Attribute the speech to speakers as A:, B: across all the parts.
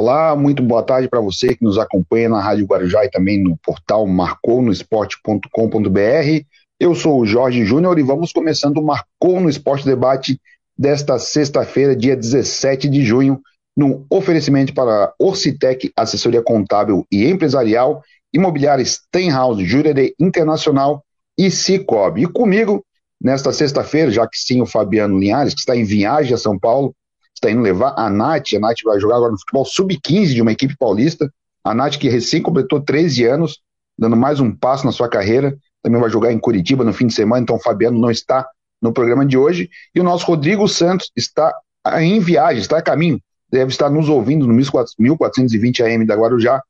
A: Olá, muito boa tarde para você que nos acompanha na Rádio Guarujá e também no portal marconosport.com.br. Eu sou o Jorge Júnior e vamos começando o Marcou no Esporte Debate desta sexta-feira, dia 17 de junho, no oferecimento para Orcitec, assessoria contábil e empresarial, imobiliária Stenhouse, Jurerê Internacional e Cicobi. E comigo, nesta sexta-feira, já que sim, o Fabiano Linhares, que está em viagem a São Paulo, está indo levar a Nath. A Nath vai jogar agora no futebol sub-15 de uma equipe paulista. A Nath, que recém completou 13 anos, dando mais um passo na sua carreira, também vai jogar em Curitiba no fim de semana, então o Fabiano não está no programa de hoje. E o nosso Rodrigo Santos está em viagem, está a caminho, deve estar nos ouvindo no 1420 AM da Guarujá,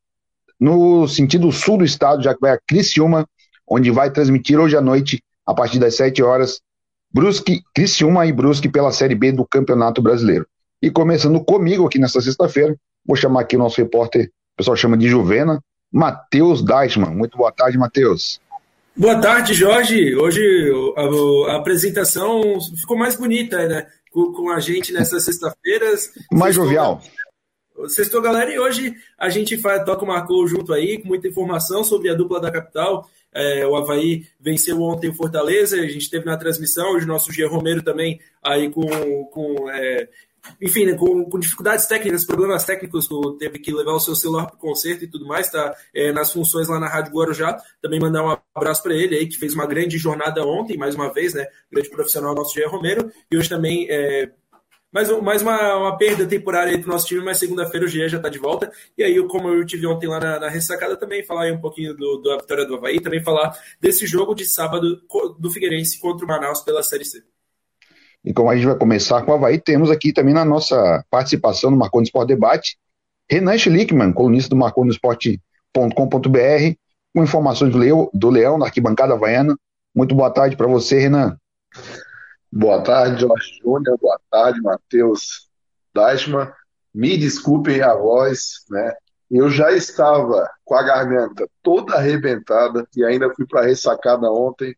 A: no sentido sul do estado, já que vai a Criciúma, onde vai transmitir hoje à noite, a partir das 7 horas, Brusque, Criciúma e Brusque pela Série B do Campeonato Brasileiro. E começando comigo aqui nesta sexta-feira, vou chamar aqui o nosso repórter, o pessoal chama de Juvena, Matheus Deichmann. Muito boa tarde, Matheus.
B: Boa tarde, Jorge. Hoje a, a, apresentação ficou mais bonita, né? Com, com a gente nessas sexta-feiras.
A: Mais jovial.
B: Sextou, galera, e hoje a gente faz, toca o Marcou junto aí, com muita informação sobre a dupla da capital. É, o Havaí venceu ontem o Fortaleza, a gente teve na transmissão, hoje o nosso Gia Romero também aí com, com é, enfim, né, com, com, dificuldades técnicas, problemas técnicos, teve que levar o seu celular para o concerto e tudo mais, tá é, nas funções lá na Rádio Guarujá. Também mandar um abraço para ele aí, que fez uma grande jornada ontem, mais uma vez, né? Grande profissional nosso Jair Romero. E hoje também é, mais, mais uma, uma perda temporária para o nosso time, mas segunda-feira o Gia já está de volta. E aí, como eu tive ontem lá na, na ressacada, também falar aí um pouquinho do, da vitória do Havaí, também falar desse jogo de sábado do Figueirense contra o Manaus pela Série C.
A: E como a gente vai começar com o Havaí, temos aqui também na nossa participação no Marconi Esporte Debate, Renan Schlickman, colunista do marconosport.com.br, com informações do Leão, do Leão na arquibancada havaiana. Muito boa tarde para você, Renan.
C: Boa tarde, Jorge Júnior. Boa tarde, Matheus Dashman. Me desculpem a voz, né? Eu já estava com a garganta toda arrebentada e ainda fui para a ressacada ontem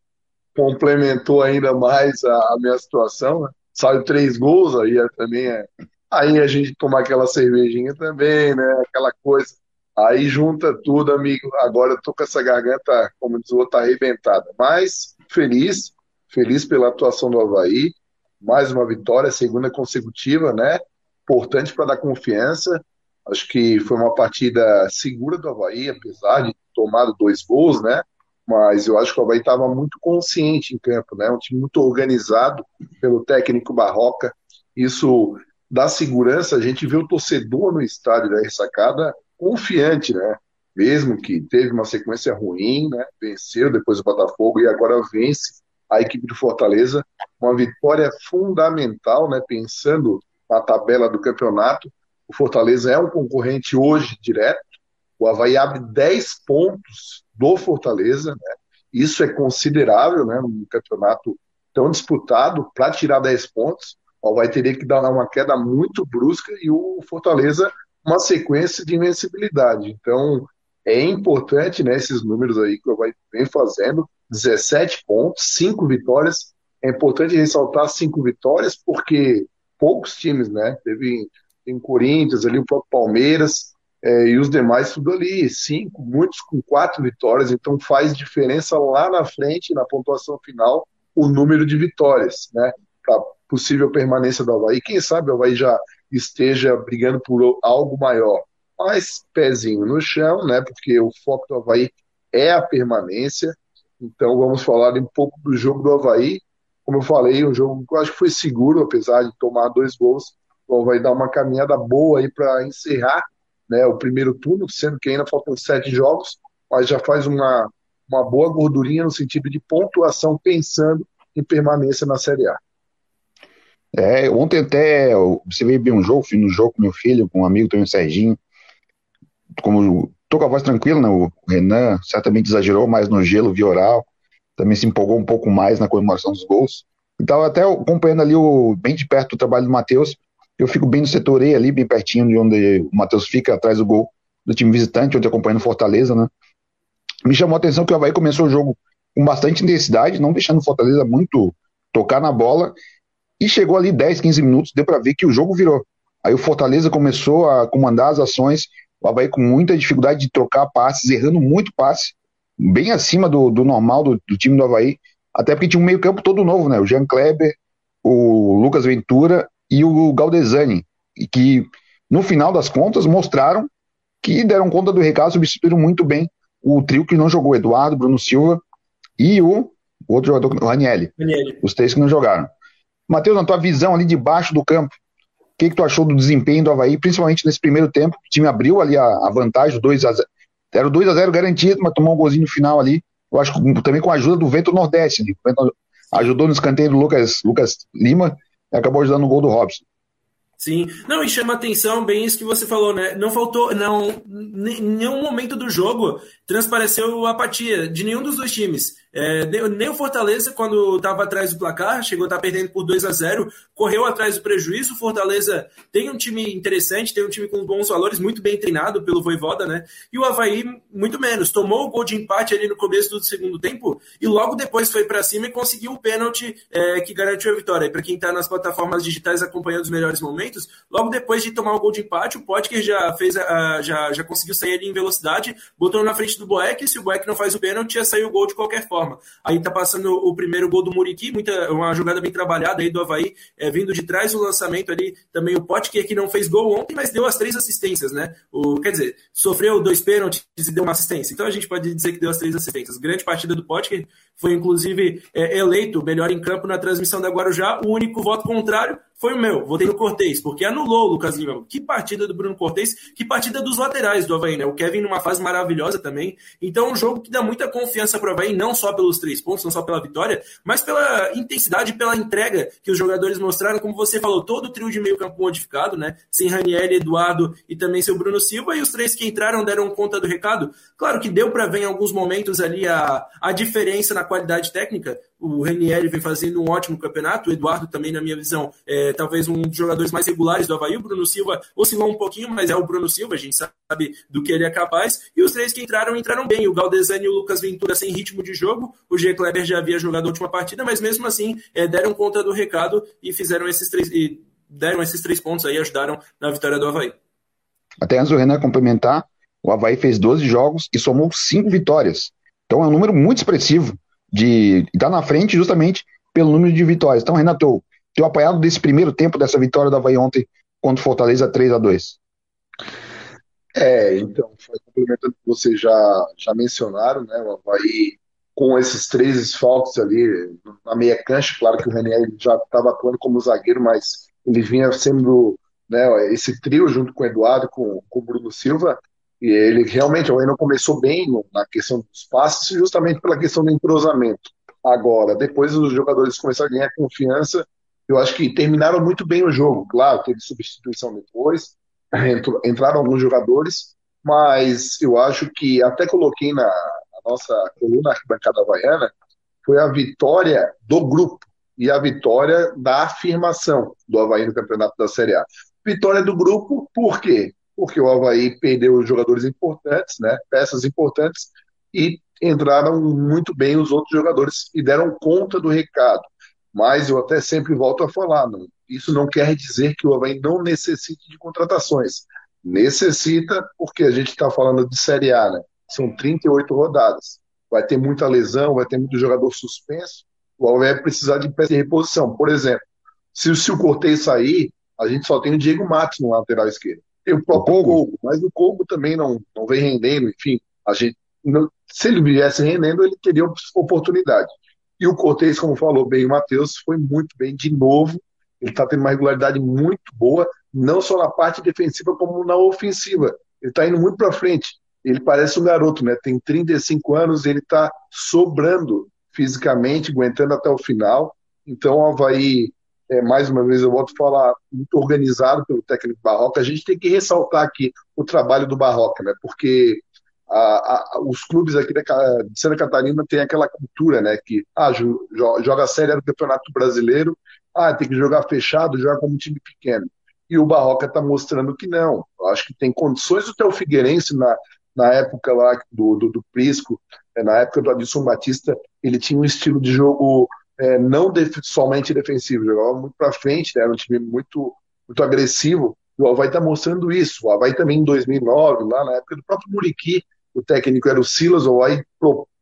C: complementou ainda mais a, a minha situação. Né? Saiu três gols, aí é, também é. Aí a gente toma aquela cervejinha também, né? Aquela coisa. Aí junta tudo, amigo. Agora eu tô com essa garganta, como diz o outro, arrebentada. Mas feliz, feliz pela atuação do Havaí. Mais uma vitória, segunda consecutiva, né? Importante para dar confiança. Acho que foi uma partida segura do Havaí, apesar de tomado dois gols, né? Mas eu acho que o Havaí estava muito consciente em campo, né? Um time muito organizado pelo técnico Barroca. Isso dá segurança. A gente vê o torcedor no estádio da ressacada confiante, né? Mesmo que teve uma sequência ruim, né? Venceu depois o Botafogo e agora vence a equipe do Fortaleza. Uma vitória fundamental, né? Pensando na tabela do campeonato. O Fortaleza é um concorrente hoje direto. O Havaí abre 10 pontos do Fortaleza. Né? Isso é considerável né, num campeonato tão disputado para tirar 10 pontos. O vai ter que dar uma queda muito brusca e o Fortaleza uma sequência de invencibilidade. Então é importante né, esses números aí que o Havaí vem fazendo: 17 pontos, 5 vitórias. É importante ressaltar cinco vitórias porque poucos times, né? Teve em Corinthians, ali o próprio Palmeiras, é, e os demais tudo ali, cinco, muitos com quatro vitórias, então faz diferença lá na frente, na pontuação final, o número de vitórias, né? Para possível permanência do Havaí. Quem sabe o Havaí já esteja brigando por algo maior. Mas pezinho no chão, né? Porque o foco do Havaí é a permanência. Então vamos falar um pouco do jogo do Havaí. Como eu falei, um jogo que eu acho que foi seguro, apesar de tomar dois gols. O Havaí dá uma caminhada boa aí para encerrar né, o primeiro turno, sendo que ainda faltam sete jogos, mas já faz uma, uma boa gordurinha no sentido de pontuação, pensando em permanência na Série A.
A: É, ontem até você veio bem um jogo, fui no jogo com meu filho, com um amigo também, o Serginho. Como tô com a voz tranquila, né? O Renan certamente exagerou mais no gelo via oral, também se empolgou um pouco mais na comemoração dos gols. Então, até acompanhando ali o, bem de perto o trabalho do Matheus, eu fico bem no setor E ali, bem pertinho de onde o Matheus fica, atrás do gol do time visitante, onde acompanhando Fortaleza, né? Me chamou a atenção que o Havaí começou o jogo com bastante intensidade, não deixando o Fortaleza muito tocar na bola, e chegou ali 10, 15 minutos, deu para ver que o jogo virou. Aí o Fortaleza começou a comandar as ações, o Havaí com muita dificuldade de trocar passes, errando muito passe, bem acima do, do normal do, do, time do Havaí, até porque tinha um meio campo todo novo, né? O Jean Kleber, o Lucas Ventura e o Galdesani, que no final das contas mostraram que deram conta do recado, substituíram muito bem o trio que não jogou, Eduardo, Bruno Silva e o, outro jogador, o Ranielli. Os três que não jogaram. Matheus, na tua visão ali de baixo do campo, o que, que tu achou do desempenho do Havaí, principalmente nesse primeiro tempo? O time abriu ali a, a vantagem, 2 a 0 Era o 2 a 0 garantido, mas tomou um golzinho no final ali. Eu acho que também com a ajuda do Vento Nordeste. Né? O Vento ajudou no escanteio do Lucas, Lucas Lima acabou ajudando no gol do Robson.
B: Sim, não, e chama atenção bem isso que você falou, né? Não faltou, não, em nenhum momento do jogo transpareceu apatia de nenhum dos dois times. É, nem o Fortaleza, quando estava atrás do placar, chegou a estar tá perdendo por 2 a 0 correu atrás do prejuízo. O Fortaleza tem um time interessante, tem um time com bons valores, muito bem treinado pelo Voivoda, né? E o Havaí, muito menos. Tomou o gol de empate ali no começo do segundo tempo e logo depois foi para cima e conseguiu o pênalti é, que garantiu a vitória. Para quem está nas plataformas digitais acompanhando os melhores momentos, logo depois de tomar o gol de empate, o Potker já fez a, já, já conseguiu sair ali em velocidade, botou na frente do Boeck. Se o Boeck não faz o pênalti, ia sair o gol de qualquer forma forma. Aí tá passando o primeiro gol do Muriqui, muita, uma jogada bem trabalhada aí do Havaí, é, vindo de trás do lançamento ali, também o Potker que não fez gol ontem, mas deu as três assistências, né? O, quer dizer, sofreu dois pênaltis e deu uma assistência. Então a gente pode dizer que deu as três assistências. Grande partida do Potker, foi inclusive é, eleito melhor em campo na transmissão da Guarujá. O único voto contrário foi o meu. Votei no Cortez, porque anulou o Lucas Lima. Que partida do Bruno Cortez, que partida dos laterais do Havaí, né? O Kevin numa fase maravilhosa também. Então, um jogo que dá muita confiança para o Havaí, não só pelos três pontos, não só pela vitória, mas pela intensidade, pela entrega que os jogadores mostraram. Como você falou, todo o trio de meio campo modificado, né? Sem Raniel, Eduardo e também seu Bruno Silva. E os três que entraram deram conta do recado. Claro que deu para ver em alguns momentos ali a, a diferença na qualidade técnica. O Renieri vem fazendo um ótimo campeonato. O Eduardo também, na minha visão, é talvez um dos jogadores mais regulares do Havaí. O Bruno Silva oscilou um pouquinho, mas é o Bruno Silva, a gente sabe do que ele é capaz. E os três que entraram, entraram bem. O Galdesani e o Lucas Ventura sem ritmo de jogo. O G. Kleber já havia jogado a última partida, mas mesmo assim é, deram conta do recado e fizeram esses três. E deram esses três pontos aí, ajudaram na vitória do Havaí.
A: Até antes do Renan complementar, o Havaí fez 12 jogos e somou 5 vitórias. Então é um número muito expressivo de estar tá na frente justamente pelo número de vitórias. Então, Renato, teu apoiado desse primeiro tempo dessa vitória da Havaí ontem contra o Fortaleza 3 a 2
C: É, então, complementando o que vocês já, já mencionaram, né, o Havaí com esses três esfalques ali na meia cancha, claro que o René já estava atuando como zagueiro, mas ele vinha sendo né, esse trio junto com o Eduardo, com, com o Bruno Silva, e ele realmente o não começou bem na questão dos passes, justamente pela questão do entrosamento. Agora, depois os jogadores começaram a ganhar confiança, eu acho que terminaram muito bem o jogo. Claro, teve substituição depois, entraram alguns jogadores, mas eu acho que até coloquei na, na nossa coluna arquibancada havaiana, foi a vitória do grupo e a vitória da afirmação do Havaí no campeonato da Série A. Vitória do grupo, por quê? Porque o Havaí perdeu jogadores importantes, né, peças importantes, e entraram muito bem os outros jogadores e deram conta do recado. Mas eu até sempre volto a falar, não, isso não quer dizer que o Havaí não necessite de contratações. Necessita, porque a gente está falando de Série A, né? São 38 rodadas. Vai ter muita lesão, vai ter muito jogador suspenso. O Havaí vai precisar de peça de reposição. Por exemplo, se, o Cortez sair, a gente só tem o Diego Matos no lateral esquerdo. Tem o próprio o Colbo, mas o Colbo também não, não vem rendendo, enfim, a gente, não, se ele viesse rendendo, ele teria oportunidade. E o Cortez, como falou bem o Matheus, foi muito bem de novo, ele está tendo uma regularidade muito boa, não só na parte defensiva, como na ofensiva. Ele está indo muito para frente. Ele parece um garoto, né? Tem 35 anos, ele está sobrando fisicamente, aguentando até o final. Então, o Havaí é, mais uma vez eu volto a falar, muito organizado pelo técnico Barroca. A gente tem que ressaltar aqui o trabalho do Barroca, né? Porque a, a, os clubes aqui de Santa Catarina têm aquela cultura, né? Que ah, joga série do Campeonato Brasileiro, ah, tem que jogar fechado, joga como um time pequeno. E o Barroca está mostrando que não. Eu acho que tem condições do Teu Figueirense na, na época lá do, do, do Prisco, é, na época do Adilson Batista, ele tinha um estilo de jogo é, não def somente defensivo, jogava muito para frente, né, era um time muito, muito agressivo. O Havaí está mostrando isso. O Havaí também em 2009, lá na época do próprio Muriqui, o técnico era o Silas, o Havaí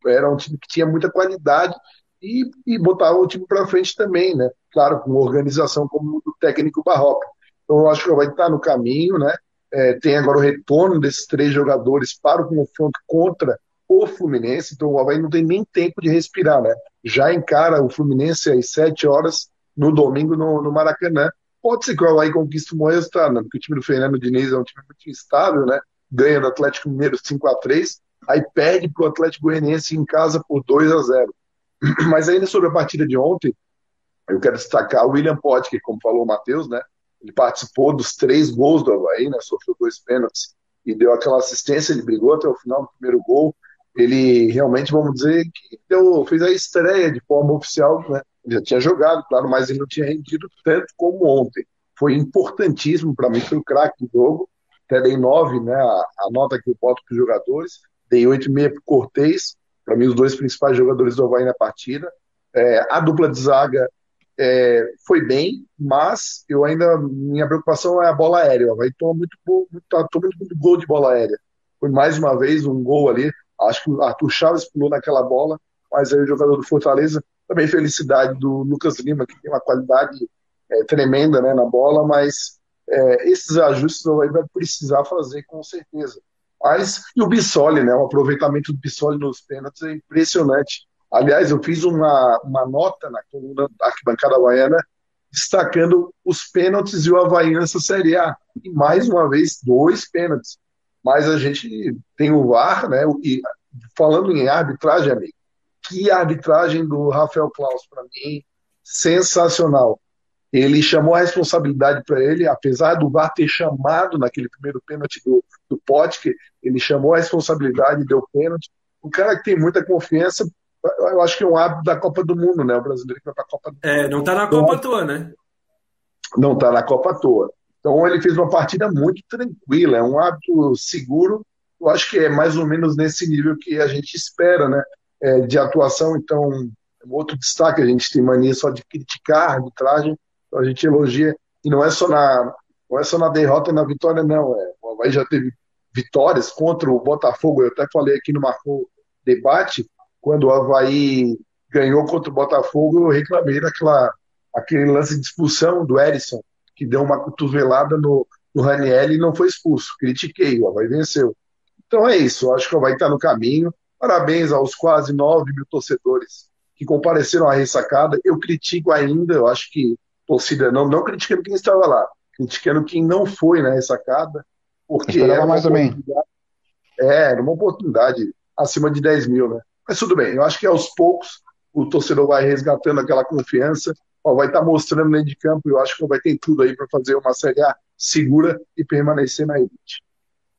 C: era um time que tinha muita qualidade e, e botava o time para frente também, né? Claro, com organização como o técnico Barroca. Então, eu acho que o Havaí está no caminho, né? É, tem agora o retorno desses três jogadores para o confronto contra o Fluminense, então o Havaí não tem nem tempo de respirar, né? Já encara o Fluminense às sete horas no domingo no, no Maracanã. Pode ser que o Havaí conquiste um resultado, né? porque o time do Fernando Diniz é um time muito instável, né? Ganha do Atlético Mineiro 5 a 3 aí perde para o Atlético Goianiense em casa por 2 a 0 Mas ainda sobre a partida de ontem, eu quero destacar o William Potker, como falou o Matheus, né? Ele participou dos três gols do Havaí, né? Sofreu dois pênaltis e deu aquela assistência, ele brigou até o final do primeiro gol. Ele realmente, vamos dizer, que deu, fez a estreia de forma oficial, né? Já tinha jogado, claro, mas ele não tinha rendido tanto como ontem. Foi importantíssimo para mim, foi o craque do jogo. Até dei nove, né? A, a nota que eu boto para os jogadores. Dei oito e meia para o Cortez, para mim, os dois principais jogadores do Havaí na partida. É, a dupla de zaga é, foi bem, mas eu ainda minha preocupação é a bola aérea. Vai tomar muito, muito, tá muito, muito gol de bola aérea. Foi mais uma vez um gol ali. Acho que o Arthur Chaves pulou naquela bola, mas aí o jogador do Fortaleza também felicidade do Lucas Lima que tem uma qualidade é, tremenda né, na bola, mas é, esses ajustes o vai precisar fazer com certeza. Mas e o Bissoli, né? O aproveitamento do Bissoli nos pênaltis é impressionante. Aliás, eu fiz uma, uma nota na coluna da arquibancada havaiana destacando os pênaltis e o Havaí nessa Série A. E mais uma vez, dois pênaltis. Mas a gente tem o VAR, né? E falando em arbitragem, amigo, que arbitragem do Rafael Klaus, para mim, sensacional. Ele chamou a responsabilidade para ele, apesar do VAR ter chamado naquele primeiro pênalti do, do Potker, ele chamou a responsabilidade e deu pênalti. Um cara que tem muita confiança, eu acho que é um hábito da Copa do Mundo, né? O brasileiro que vai para a Copa do
B: Mundo. É, não está na Copa à toa, né?
C: Não está na Copa à toa. Então ele fez uma partida muito tranquila, é um hábito seguro. Eu acho que é mais ou menos nesse nível que a gente espera, né? É, de atuação. Então, outro destaque, a gente tem mania só de criticar a arbitragem, então a gente elogia, e não é só na, não é só na derrota e na vitória, não. É, o Havaí já teve vitórias contra o Botafogo, eu até falei aqui no Marcou Debate, quando o Havaí ganhou contra o Botafogo, eu reclamei daquela aquele lance de expulsão do Erisson, que deu uma cotovelada no, no Raniel e não foi expulso. Critiquei, o Havaí venceu. Então é isso, eu acho que o Havaí está no caminho. Parabéns aos quase 9 mil torcedores que compareceram à ressacada. Eu critico ainda, eu acho que torcida, não, não criticando quem estava lá, criticando quem não foi na ressacada, porque era
A: mais também.
C: É, era uma oportunidade acima de 10 mil, né? Mas tudo bem, eu acho que aos poucos o torcedor vai resgatando aquela confiança, ó, vai estar tá mostrando dentro de campo, eu acho que vai ter tudo aí para fazer uma Série A segura e permanecer na elite.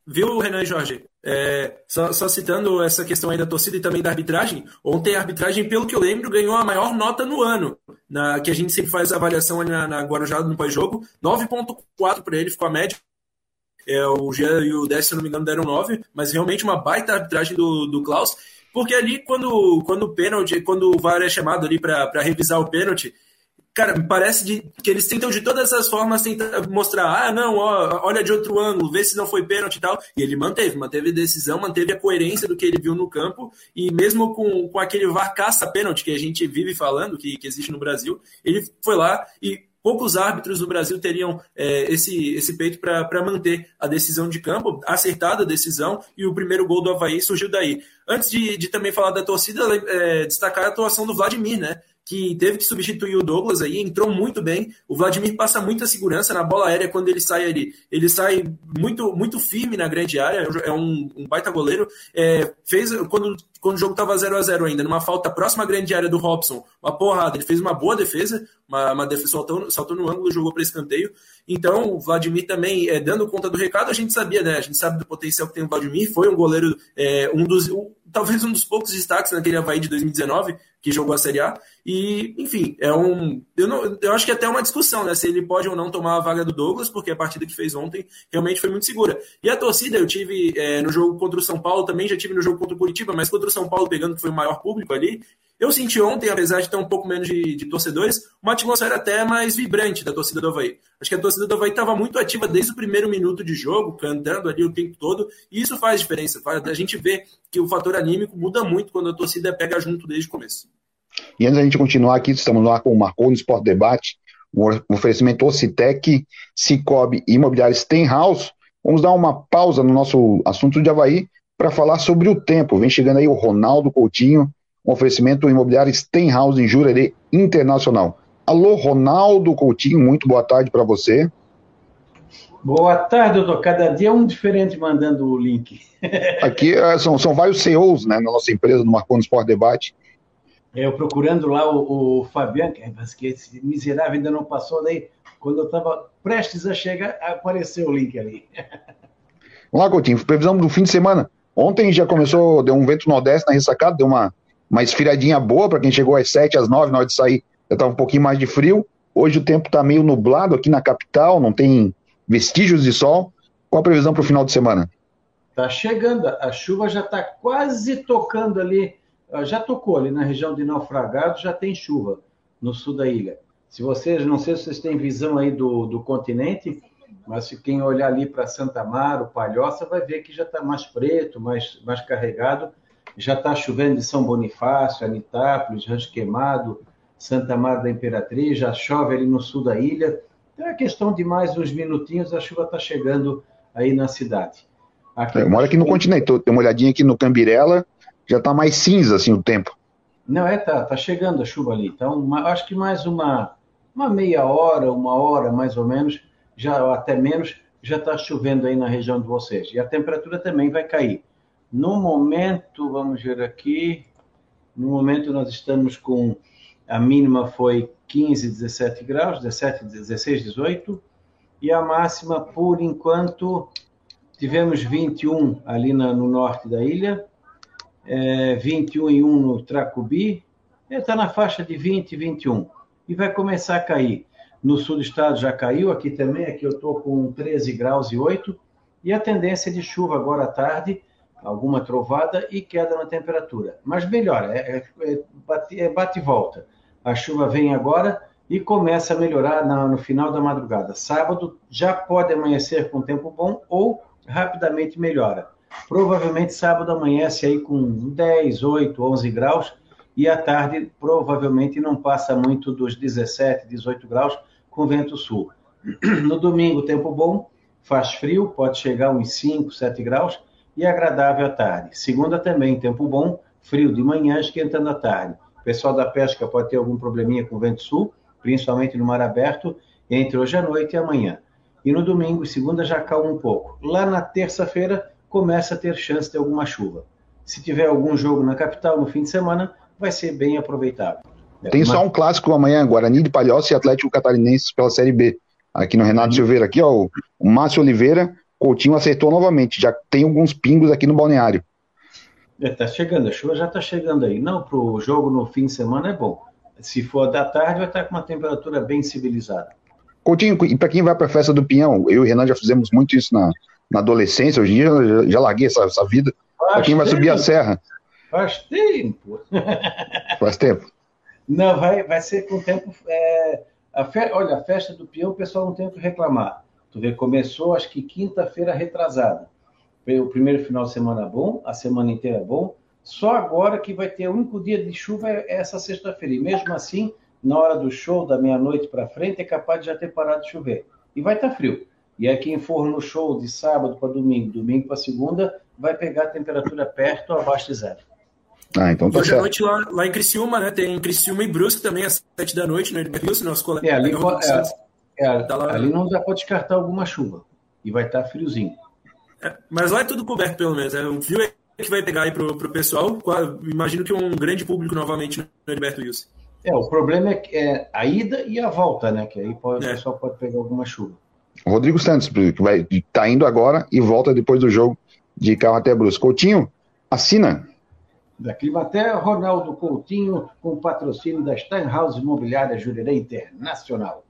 B: Viu, Renan e Jorge? É, só, só, citando essa questão aí da torcida e também da arbitragem, ontem a arbitragem, pelo que eu lembro, ganhou a maior nota no ano, na, que a gente sempre faz a avaliação ali na, na Guarujá no pós-jogo, 9.4 para ele, ficou a média. É, o Jean e o Décio, se não me engano, deram 9, mas realmente uma baita arbitragem do, do Klaus, porque ali quando, quando o pênalti, quando o VAR é chamado ali para revisar o pênalti, Cara, parece de, que eles tentam de todas as formas tentar mostrar, ah, não, ó, olha de outro ângulo, vê se não foi pênalti e tal. E ele manteve, manteve a decisão, manteve a coerência do que ele viu no campo, e mesmo com, com aquele VAR caça-pênalti que a gente vive falando, que, que existe no Brasil, ele foi lá e poucos árbitros no Brasil teriam é, esse, esse peito para manter a decisão de campo, acertada a decisão, e o primeiro gol do Havaí surgiu daí. Antes de, de também falar da torcida, é, destacar a atuação do Vladimir, né? Que teve que substituir o Douglas aí, entrou muito bem. O Vladimir passa muita segurança na bola aérea quando ele sai ali. Ele sai muito muito firme na grande área, é um, um baita goleiro. É, fez quando, quando o jogo estava 0 a 0 ainda, numa falta próxima à grande área do Robson, uma porrada. Ele fez uma boa defesa, uma, uma defesa saltou, saltou no ângulo, jogou para escanteio. Então, o Vladimir também, é, dando conta do recado, a gente sabia, né? A gente sabe do potencial que tem o Vladimir. Foi um goleiro, é, um dos, talvez um dos poucos destaques naquele Havaí de 2019 que jogou a Série A. E, enfim, é um. Eu, não, eu acho que é até uma discussão, né? Se ele pode ou não tomar a vaga do Douglas, porque a partida que fez ontem realmente foi muito segura. E a torcida, eu tive é, no jogo contra o São Paulo, também já tive no jogo contra o Curitiba, mas contra o São Paulo, pegando que foi o maior público ali, Eu senti ontem, apesar de ter um pouco menos de, de, torcedores, uma atmosfera até mais vibrante da torcida do Havaí. Acho que a torcida do Havaí estava muito ativa desde o primeiro minuto de jogo, cantando ali o tempo todo, e isso faz diferença. A gente vê que o fator anímico muda muito quando a torcida pega junto desde o começo.
A: E antes da gente continuar aqui, estamos lá com o Marcou no Sport Debate, um oferecimento Ocitec, Cicobi e Imobiliário Stenhouse. Vamos dar uma pausa no nosso assunto de Havaí para falar sobre o tempo. Vem chegando aí o Ronaldo Coutinho, um oferecimento imobiliário Stenhouse em Jurerê Internacional. Alô, Ronaldo Coutinho, muito boa tarde para você.
D: Boa tarde, doutor. Cada dia um diferente mandando o link.
A: Aqui é, são, são vários CEOs né, na nossa empresa, no Marconi Sport Debate.
D: Eu procurando lá o, o Fabiano, que esse miserável ainda não passou, daí quando eu estava prestes a chegar, apareceu o link ali.
A: Vamos lá, Coutinho, previsão do fim de semana. Ontem já começou, deu um vento nordeste na ressacada, deu uma, uma esfriadinha boa para quem chegou às 7, às 9, na hora de sair, já estava um pouquinho mais de frio. Hoje o tempo está meio nublado aqui na capital, não tem vestígios de sol. Qual a previsão para o final de semana?
D: Está chegando, a chuva já está quase tocando ali, já tocou ali na região de Naufragado, já tem chuva no sul da ilha. Se vocês, não sei se vocês têm visão aí do, do continente, mas se quem olhar ali para Santa Amaro, Palhoça, vai ver que já está mais preto, mais, mais carregado já está chovendo em São Bonifácio, Anitápolis, Rancho Queimado, Santa Maria da Imperatriz, já chove ali no sul da ilha. Então é questão de mais uns minutinhos, a chuva está chegando aí na cidade.
A: Aqui, eu moro aqui no continente, tem uma olhadinha aqui no Cambirela, já está mais cinza assim o tempo.
D: Não, é, tá, tá chegando a chuva ali. Então, uma, acho que mais uma, uma meia hora, uma hora mais ou menos, já até menos, já está chovendo aí na região de vocês. E a temperatura também vai cair. No momento, vamos ver aqui, no momento nós estamos com, a mínima foi 15, 17 graus, 17, 16, 18, e a máxima, por enquanto, tivemos 21 ali na, no norte da ilha, é, 21 e 1 no Tracubi, está na faixa de 20, 21, e vai começar a cair. No sul do estado já caiu, aqui também, aqui eu estou com 13 graus e 8, e a tendência de chuva agora à tarde, alguma trovada e queda na temperatura. Mas melhora, é, é, é, bate, é bate e volta. A chuva vem agora e começa a melhorar na, no final da madrugada. Sábado já pode amanhecer com tempo bom ou rapidamente melhora. Provavelmente sábado amanhece aí com 10, 8, 11 graus e à tarde provavelmente não passa muito dos 17, 18 graus com vento sul. No domingo, tempo bom, faz frio, pode chegar uns 5, 7 graus e agradável à tarde. Segunda também, tempo bom, frio de manhã, esquentando à tarde. O pessoal da pesca pode ter algum probleminha com o vento sul, principalmente no mar aberto, entre hoje à noite e amanhã. E no domingo e segunda já calma um pouco. Lá na terça-feira começa a ter chance de alguma chuva. Se tiver algum jogo na capital no fim de semana, vai ser bem aproveitável.
A: Tem só um clássico amanhã, Guarani de Palhoça e Atlético Catarinense pela Série B. Aqui no Renato Silveira, aqui ó, o Márcio Oliveira Coutinho acertou novamente. Já tem alguns pingos aqui no balneário.
D: Está é, chegando, a chuva já está chegando aí. Não, para o jogo no fim de semana é bom. Se for da tarde, vai estar com uma temperatura bem civilizada.
A: Coutinho, e para quem vai para a festa do Pinhão, eu e o Renan já fizemos muito isso na, na adolescência, hoje em dia já, já larguei essa, essa vida. Para quem vai subir a serra.
D: Faz tempo.
A: Faz tempo.
D: Não, vai, vai ser com tempo. É, a fe... Olha, a festa do peão, o pessoal não tem o que reclamar. Tu vê, começou acho que quinta-feira retrasada. O primeiro final de semana bom, a semana inteira bom. Só agora que vai ter o único dia de chuva é essa sexta-feira. E mesmo assim, na hora do show, da meia-noite para frente, é capaz de já ter parado de chover. E vai estar tá frio. E aí quem for no show de sábado para domingo, domingo para segunda, vai pegar a temperatura perto ou abaixo de zero.
B: Ah, então tá Hoje certo. à noite lá, lá em Criciúma, né? Tem Criciúma e Brusque também às sete da noite, né? Nosso colega. É, ali,
D: é, é, tá lá... ali não dá para descartar alguma chuva. E vai estar tá friozinho.
B: É, mas lá é tudo coberto, pelo menos. É um fio que vai pegar aí pro, pro pessoal. Imagino que um grande público novamente no Heriberto Wilson.
D: É, o problema é, é, a ida e a volta, né? Que aí pode, é. o pessoal pode pegar alguma chuva.
A: Rodrigo Santos, que vai tá indo agora e volta depois do jogo de carro até Brusque. Coutinho, assina.
D: Da Climater, Ronaldo Coutinho, com patrocínio da Steinhaus Imobiliária Jurerê Internacional.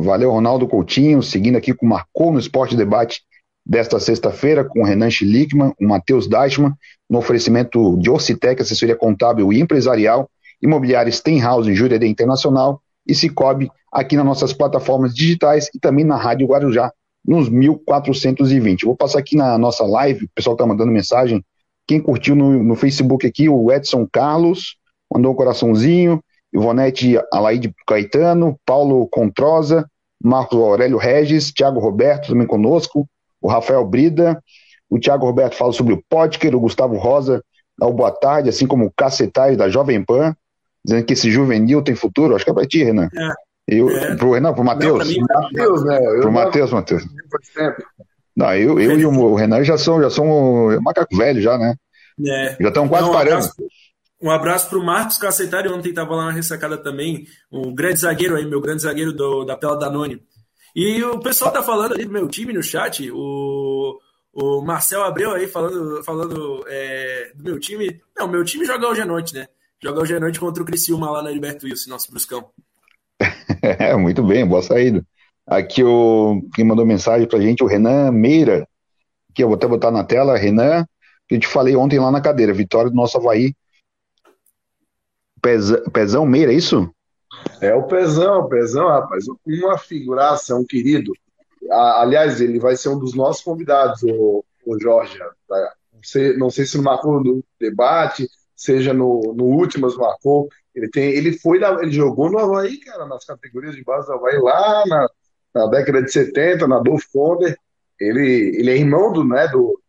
A: Valeu, Ronaldo Coutinho, seguindo aqui com o Marcou no Esporte Debate desta sexta-feira, com o Renan Schlickman, o Matheus Deichmann, no oferecimento de Ocitec, assessoria contábil e empresarial, Imobiliária Stenhouse, Jurerê Internacional e Cicobi aqui nas nossas plataformas digitais e também na Rádio Guarujá, nos 1420. Vou passar aqui na nossa live, o pessoal está mandando mensagem. Quem curtiu no, no, Facebook aqui, o Edson Carlos, mandou um coraçãozinho, Ivonete Alaide Caetano, Paulo Controsa, Marcos Aurélio Regis, Tiago Roberto também conosco, o Rafael Brida, o Tiago Roberto fala sobre o Potker, o Gustavo Rosa dá o boa tarde, assim como o Cacetais da Jovem Pan, dizendo que esse juvenil tem futuro, acho que é para ti, Renan. É. Eu, é. Pro Renan, pro Matheus? Matheus, né? Eu pro Matheus, Matheus. Não, eu, eu e o Renan já são, já são macaco velho já, né? É. Já estão quase Não, parando.
B: Um abraço para o Marcos Cacetari, ontem estava lá na ressacada também, um grande zagueiro aí, meu grande zagueiro do, da Pela Danone. E o pessoal tá falando ali do meu time no chat, o, o Marcel Abreu aí falando, falando é, do meu time. Não, meu time joga hoje à noite, né? Joga hoje à noite contra o Criciúma lá na Liberto Wilson, nosso Bruscão.
A: É, muito bem, boa saída. Aqui o quem mandou mensagem pra gente, o Renan Meira, que eu vou até botar na tela, Renan, que eu te falei ontem lá na cadeira, vitória do nosso Havaí. Pezão, Pezão Meira, é isso?
C: É o Pezão, Pezão, rapaz, uma figuraça, um querido. Aliás, ele vai ser um dos nossos convidados, o, o Jorge. Tá? Não, sei, se no marcou no debate, seja no, no Últimas marcou. Ele, tem, ele foi ele jogou no Havaí, cara, nas categorias de base do Havaí, lá na, na década de 70, na Dolph Conde. Ele, ele é irmão do, né, do,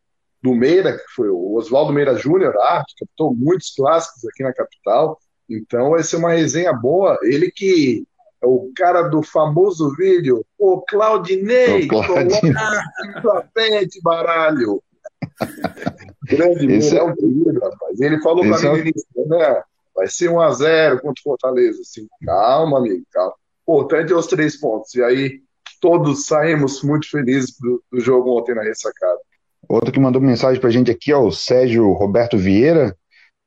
C: do Meira, que foi o Oswaldo Meira Júnior, que captou muitos clássicos aqui na capital. Então vai ser uma resenha boa. Ele que é o cara do famoso vídeo, o Claudinei, o Claudinei. coloca frente, baralho. Grande Esse é um querido, rapaz. Ele falou para é mim é... né? Vai ser 1 a 0 contra o Fortaleza. Assim, calma, amigo, calma. Importante é os três pontos. E aí, todos saímos muito felizes do, do jogo ontem na ressacada.
A: Outro que mandou mensagem pra gente aqui é o Sérgio Roberto Vieira.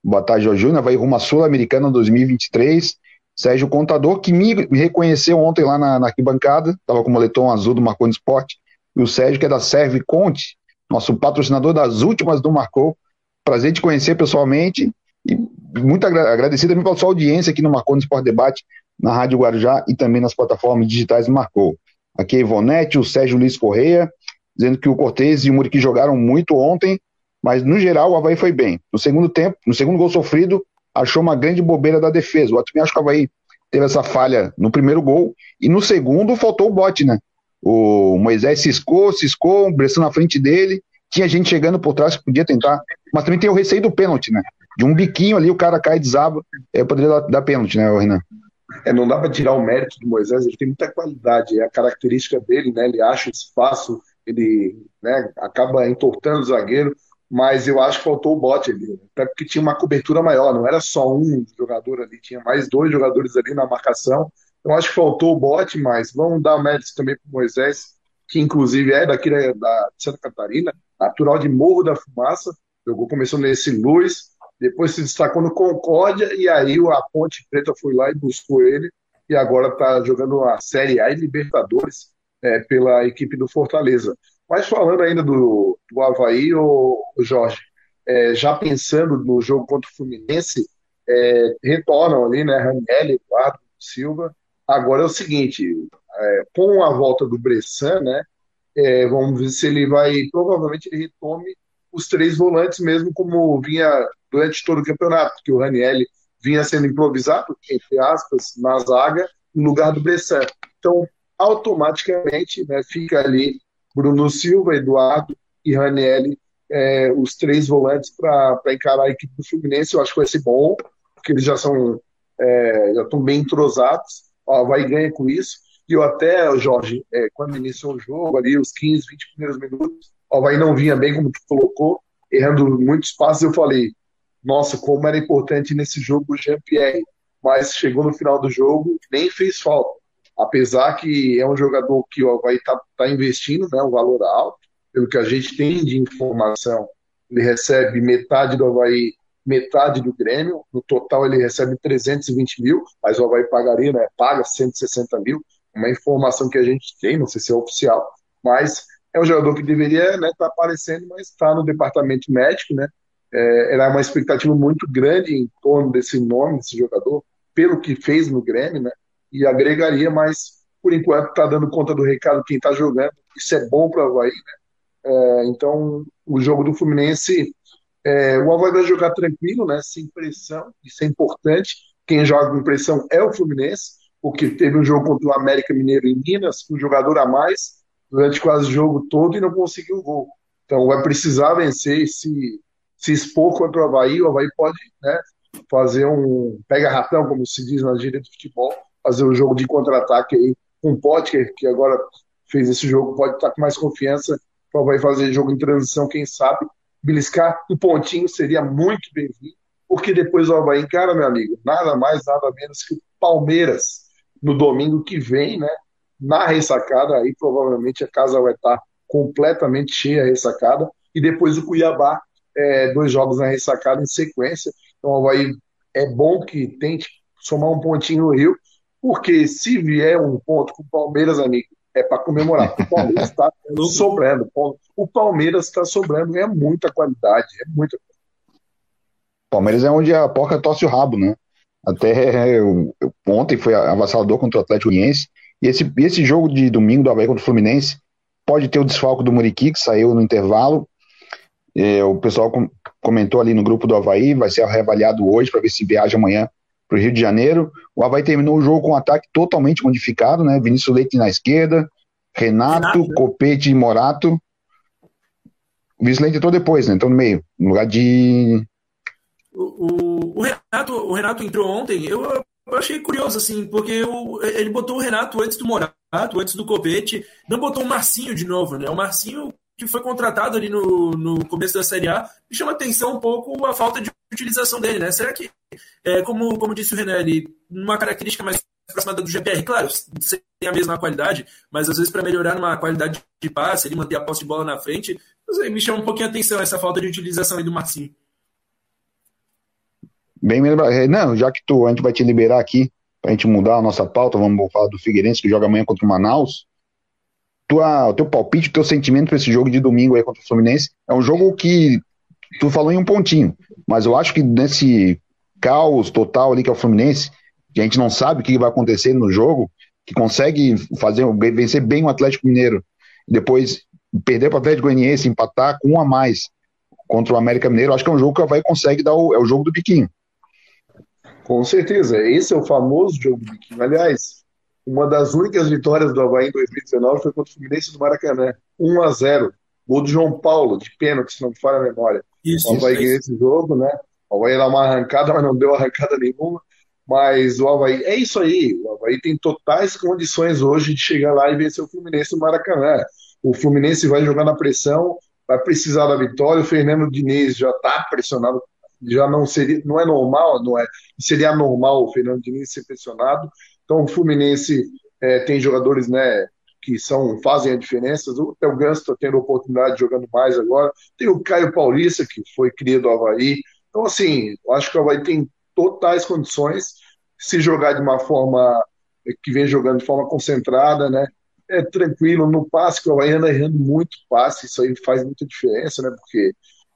A: Boa tarde, Júnior. Vai rumo à Sul-Americana 2023. Sérgio Contador, que me, reconheceu ontem lá na, na arquibancada, estava com o moletom azul do Marconi Esporte. E o Sérgio, que é da Serve Conte, nosso patrocinador das últimas do Marcou. Prazer te conhecer pessoalmente e muito agradecido também pela sua audiência aqui no Marcou no Esporte Debate, na Rádio Guarujá e também nas plataformas digitais do Marcou. Aqui é Ivonete, o Sérgio Luiz Correia, dizendo que o Cortez e o Muriqui jogaram muito ontem, mas no geral o Havaí foi bem. No segundo tempo, no segundo gol sofrido, achou uma grande bobeira da defesa. Eu também acho que o Havaí teve essa falha no primeiro gol e no segundo faltou o bote, né? O Moisés ciscou, ciscou, o Bressan na frente dele, tinha gente chegando por trás que podia tentar, mas também tem o receio do pênalti, né? De um biquinho ali, o cara cai e desaba, é, poderia dar, dar pênalti, né, Renan?
C: É, não dá para tirar o mérito do Moisés, ele tem muita qualidade, é a característica dele, né? Ele acha espaço, ele né, acaba entortando o zagueiro, mas eu acho que faltou o bote ali, até porque tinha uma cobertura maior, não era só um jogador ali, tinha mais dois jogadores ali na marcação, então acho que faltou o bote, mas vamos dar mérito também para Moisés, que inclusive é daqui da, da Santa Catarina, natural de Morro da Fumaça, jogou, começou nesse Luz, depois se destacou no Concórdia, e aí a Ponte Preta foi lá e buscou ele, e agora está jogando a Série A e Libertadores é, pela equipe do Fortaleza. Mas falando ainda do, do Havaí, o, Jorge, é, já pensando no jogo contra o Fluminense, é, retornam ali, né, Raniel, Eduardo Silva. Agora é o seguinte, é, com a volta do Bressan, né, é, vamos ver se ele vai, provavelmente ele retome os três volantes mesmo como vinha durante todo o campeonato, porque o Raniel vinha sendo improvisado, entre aspas, na zaga, no lugar do Bressan. Então, automaticamente, né, fica ali Bruno Silva, Eduardo e Raniel, é, os três volantes para encarar a equipe do Fluminense. Eu acho que vai ser bom, porque eles já são é, já estão bem entrosados. Ó, vai ganhar com isso. E eu até, Jorge, é, quando iniciou o jogo, ali, os 15, 20 primeiros minutos, o Havaí não vinha bem, como tu colocou, errando muitos passos. Eu falei, nossa, como era importante nesse jogo o Jean-Pierre. Mas chegou no final do jogo, nem fez falta apesar que é um jogador que o Havaí está tá investindo, né, um valor alto, pelo que a gente tem de informação, ele recebe metade do Havaí, metade do Grêmio, no total ele recebe 320 mil, mas o Havaí pagaria, né, paga 160 mil, uma informação que a gente tem, não sei se é oficial, mas é um jogador que deveria estar né, tá aparecendo, mas está no departamento médico, né, É, era uma expectativa muito grande em torno desse nome, desse jogador, pelo que fez no Grêmio, né? E agregaria, mas por enquanto está dando conta do recado quem está jogando. Isso é bom para o Havaí, né? É, então, o jogo do Fluminense, é, o Havaí vai jogar tranquilo, né? Sem pressão, isso é importante. Quem joga com pressão é o Fluminense, porque teve um jogo contra o América Mineiro em Minas, com um jogador a mais, durante quase o jogo todo e não conseguiu o gol. Então vai precisar vencer se, se expor contra o Havaí. O Havaí pode né, fazer um pega-ratão, como se diz na gíria do futebol, fazer um jogo de contra-ataque aí com o Potker, que agora fez esse jogo, pode estar com mais confiança para o Havaí fazer jogo em transição, quem sabe. Beliscar um pontinho seria muito bem-vindo, porque depois o Havaí encara, meu amigo, nada mais, nada menos que o Palmeiras no domingo que vem, né? Na ressacada, aí provavelmente a casa vai estar completamente cheia, ressacada, e depois o Cuiabá, é, dois jogos na ressacada em sequência. Então o Havaí é bom que tente somar um pontinho no Rio, porque se vier um ponto com o Palmeiras, amigo, é para comemorar. O Palmeiras está sobrando. O Palmeiras está sobrando, é muita qualidade, é muita
A: Palmeiras é onde a porca torce o rabo, né? Até eu, ontem foi avassalador contra o Atlético Uniense. E esse, esse jogo de domingo do Havaí contra o Fluminense pode ter o desfalco do Muriqui, que saiu no intervalo. É, o pessoal com, comentou ali no grupo do Havaí, vai ser reavaliado hoje para ver se viaja amanhã para o Rio de Janeiro. O Havaí terminou o jogo com um ataque totalmente modificado, né? Vinícius Leite na esquerda, Renato, Renato. Né? Copete e Morato. O Vinícius Leite entrou depois, né? Entrou no meio, no lugar de
B: o, o, Renato, o Renato entrou ontem, eu, eu achei curioso, assim, porque o, ele botou o Renato antes do Morato, antes do Copete, não botou o Marcinho de novo, né? O Marcinho que foi contratado ali no, no começo da Série A, me chama atenção um pouco a falta de utilização dele, né? Será que, é, como, como disse o René, ele, uma característica mais aproximada do GPR, claro, sem a mesma qualidade, mas às vezes para melhorar numa qualidade de passe, ele manter a posse de bola na frente, me chama um pouquinho a atenção essa falta de utilização aí do Marcinho.
A: Bem. Não, já que tu, a gente vai te liberar aqui para a gente mudar a nossa pauta, vamos falar do Figueirense que joga amanhã contra o Manaus. Tua, o teu palpite, o teu sentimento para esse jogo de domingo aí contra o Fluminense é um jogo que tu falou em um pontinho, mas eu acho que nesse caos total ali que é o Fluminense, que a gente não sabe o que vai acontecer no jogo, que consegue fazer vencer bem o Atlético Mineiro, depois perder para o Atlético Goianiense, empatar com um a mais contra o América Mineiro, acho que é um jogo que Havaí consegue dar o, é o jogo do Piquinho.
C: Com certeza, esse é o famoso jogo do biquinho. Aliás, uma das únicas vitórias do Havaí em 2019 foi contra o Fluminense do Maracanã, 1 a 0 Gol do João Paulo, de pênalti, se não me falha a memória. Isso, o Havaí ganhou esse jogo, né? O Havaí era uma arrancada, mas não deu arrancada nenhuma. Mas o Havaí, é isso aí. O Havaí tem totais condições hoje de chegar lá e vencer o Fluminense no Maracanã. O Fluminense vai jogar na pressão, vai precisar da vitória. O Fernando Diniz já está pressionado já não seria, não é normal, não é, seria anormal o Fernando Diniz ser pressionado. Então o Fluminense é, tem jogadores, né, que são fazem a diferença. O Theo Ganso está tendo oportunidade jogando mais agora. Tem o Caio Paulista que foi criado do Havaí. Então assim, eu acho que o Havaí tem totais condições se jogar de uma forma que vem jogando de forma concentrada, né? É tranquilo no passe que o Havaí anda errando muito passe, isso aí faz muita diferença, né? Porque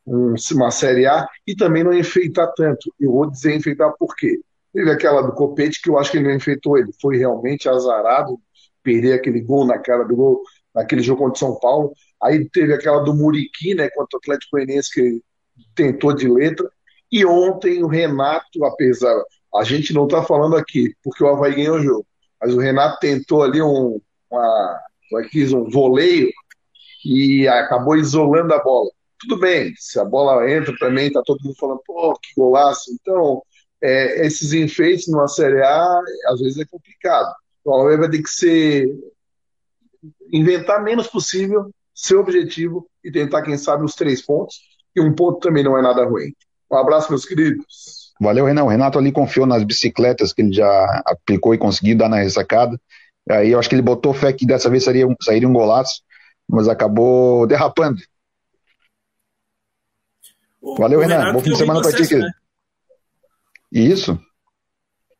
C: uma Série A e também não enfeitar tanto. Eu vou dizer enfeitar por quê? Teve aquela do Copete que eu acho que ele não enfeitou, ele foi realmente azarado, perder aquele gol na cara do gol naquele jogo contra São Paulo. Aí teve aquela do Muriqui, né, contra o Atlético Goianiense que tentou de letra. E ontem o Renato, apesar a gente não está falando aqui porque o Havaí ganhou o jogo, mas o Renato tentou ali um uma, é um voleio e acabou isolando a bola tudo bem, se a bola entra também, tá todo mundo falando, pô, que golaço. Então, é, esses enfeites numa Série A, às vezes é complicado. Então, a vai ter que ser inventar menos possível, seu objetivo e tentar, quem sabe, os três pontos. E um ponto também não é nada ruim. Um abraço, meus queridos.
A: Valeu, Renan. O Renato ali confiou nas bicicletas que ele já aplicou e conseguiu dar na ressacada. Aí eu acho que ele botou fé que dessa vez sairia um, sairia um golaço, mas acabou derrapando. Valeu, Renan. Renato Bom fim de semana para ti, né? Isso.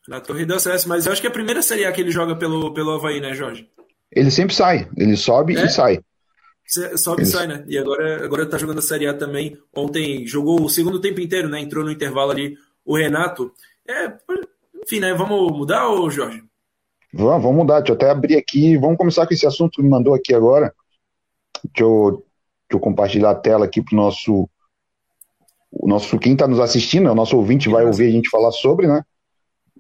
B: Na Torre do Acesso, mas eu acho que a primeira Série A que ele joga pelo, pelo Havaí, né, Jorge?
A: Ele sempre sai. Ele sobe é? e sai.
B: Sobe e sai, né? E agora, agora tá jogando a Série A também. Ontem jogou o segundo tempo inteiro, né? Entrou no intervalo ali o Renato. É, enfim, né? Vamos mudar, ô Jorge?
A: Vamos, vamos mudar. Deixa eu até abrir aqui. Vamos começar com esse assunto que me mandou aqui agora. Deixa eu, deixa eu compartilhar a tela aqui para o nosso. O nosso, quem está nos assistindo, o nosso ouvinte vai ouvir a gente falar sobre, né?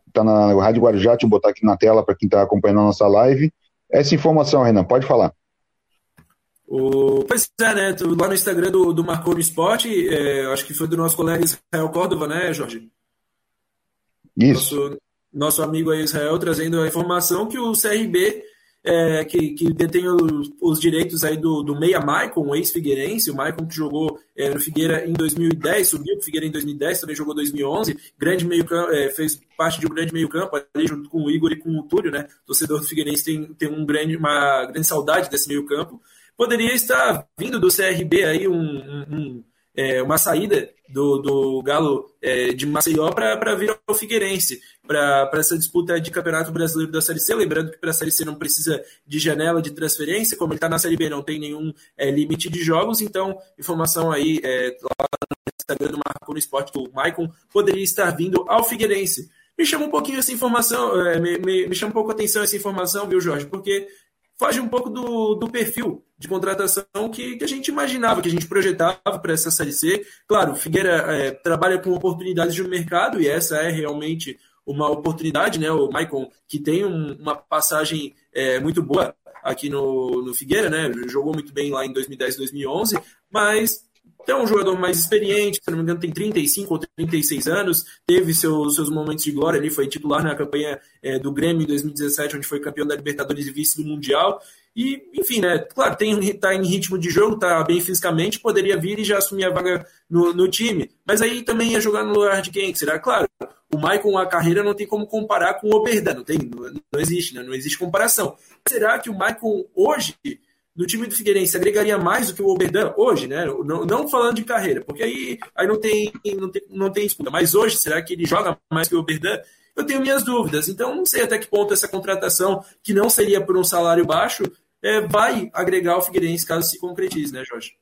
A: Está na Rádio Guarujá, deixa eu botar aqui na tela para quem está acompanhando a nossa live. Essa informação, Renan, pode falar.
B: O, pois é, né? Lá no Instagram do, do Marcou no Esporte, é, acho que foi do nosso colega Israel Córdova, né, Jorge?
A: Isso.
B: Nosso, nosso amigo aí Israel trazendo a informação que o CRB, é, que, que detém os, os, direitos aí do, do Meia Maicon, ex-figueirense, o Maicon que jogou é, no Figueira em 2010, subiu para o Figueira em 2010, também jogou 2011, grande meio campo, é, fez parte de um grande meio campo ali junto com o Igor e com o Túlio, né? Torcedor do Figueirense tem, tem um grande, uma grande saudade desse meio campo. Poderia estar vindo do CRB aí um, um, é, uma saída do, do Galo é, de Maceió para vir ao Figueirense, para essa disputa de Campeonato Brasileiro da Série C. Lembrando que para a Série C não precisa de janela de transferência, como ele está na Série B, não tem nenhum é, limite de jogos, então, informação aí é, lá no Instagram do Marco no Esporte, que o Maicon poderia estar vindo ao Figueirense. Me chama um pouquinho essa informação, é, me, me, me chama um pouco a atenção essa informação, viu, Jorge? Porque foge um pouco do, do perfil de contratação que, que, a gente imaginava, que a gente projetava para essa Série C. Claro, o Figueira é, trabalha com oportunidades de mercado e essa é realmente uma oportunidade, né? O Maicon, que tem um, uma passagem é, muito boa aqui no, no Figueira, né? Jogou muito bem lá em 2010, 2011, mas é um jogador mais experiente, se não me engano, tem 35 ou 36 anos, teve seus, seus momentos de glória ali, foi titular na campanha é, do Grêmio em 2017, onde foi campeão da Libertadores e vice do Mundial. E, enfim, né? Claro, tem, tá em ritmo de jogo, tá bem fisicamente, poderia vir e já assumir a vaga no, no time. Mas aí também ia jogar no lugar de quem? Será? Claro, o Maicon, a carreira não tem como comparar com o Oberdan, não, tem, não, não existe, né? Não existe comparação. Será que o Maicon hoje no time do Figueirense agregaria mais do que o Oberdan hoje, né? Não, não, falando de carreira, porque aí, aí não, tem, não, tem, não tem disputa. Mas hoje, será que ele joga mais que o Oberdan? Eu tenho minhas dúvidas. Então, não sei até que ponto essa contratação, que não seria por um salário baixo, é, vai agregar o Figueirense caso se concretize, né, Jorge?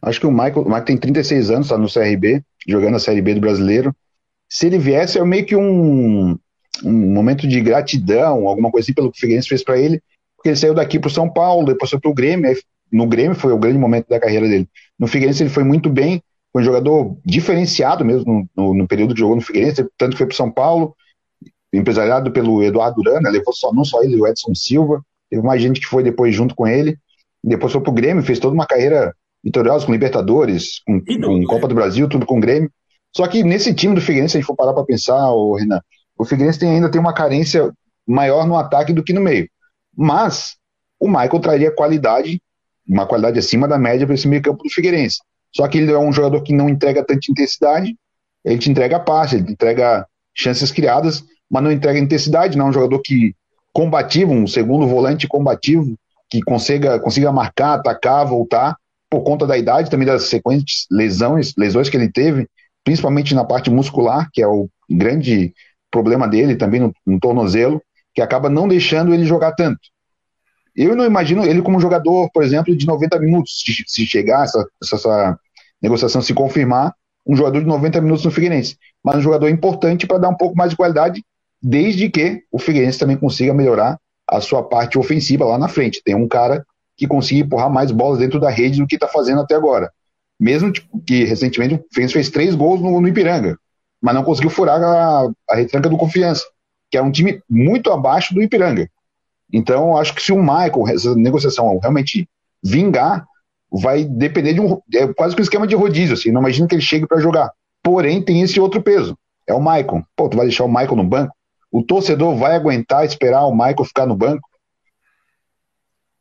A: Acho que o Michael, o Michael tem 36 anos, está no CRB, jogando a Série B do Brasileiro. Se ele viesse, é meio que um, um momento de gratidão, alguma coisa assim, pelo que o Figueirense fez para ele porque ele saiu daqui para o São Paulo, depois foi para o Grêmio, no Grêmio foi o grande momento da carreira dele. No Figueirense ele foi muito bem, foi um jogador diferenciado mesmo no, no, no período que jogou no Figueirense, tanto que foi para o São Paulo, empresariado pelo Eduardo Urana, levou só, não só ele, o Edson Silva, teve mais gente que foi depois junto com ele, depois foi para o Grêmio, fez toda uma carreira vitoriosa com Libertadores, com, com Copa do Brasil, tudo com o Grêmio. Só que nesse time do Figueirense, se a gente for parar para pensar, o Renan, o Figueirense tem, ainda tem uma carência maior no ataque do que no meio. Mas o Michael traria qualidade, uma qualidade acima da média para esse meio campo do Figueirense. Só que ele é um jogador que não entrega tanta intensidade, ele te entrega passe, ele te entrega chances criadas, mas não entrega intensidade, não é um jogador que combativo, um segundo volante combativo, que consiga, consiga marcar, atacar, voltar, por conta da idade, também das sequentes lesões, lesões que ele teve, principalmente na parte muscular, que é o grande problema dele, também no, no tornozelo que acaba não deixando ele jogar tanto. Eu não imagino ele como jogador, por exemplo, de 90 minutos, se chegar essa, essa negociação se confirmar, um jogador de 90 minutos no Figueirense, mas um jogador importante para dar um pouco mais de qualidade, desde que o Figueirense também consiga melhorar a sua parte ofensiva lá na frente. Tem um cara que consiga empurrar mais bolas dentro da rede do que está fazendo até agora. Mesmo tipo, que recentemente o Figueirense fez três gols no, no Ipiranga, mas não conseguiu furar a, a retranca do Confiança que é um time muito abaixo do Ipiranga. Então, acho que se o Michael, essa negociação realmente vingar, vai depender de um. É quase que um esquema de rodízio, assim. Não imagina que ele chegue para jogar. Porém, tem esse outro peso. É o Michael. Pô, tu vai deixar o Michael no banco? O torcedor vai aguentar esperar o Michael ficar no banco?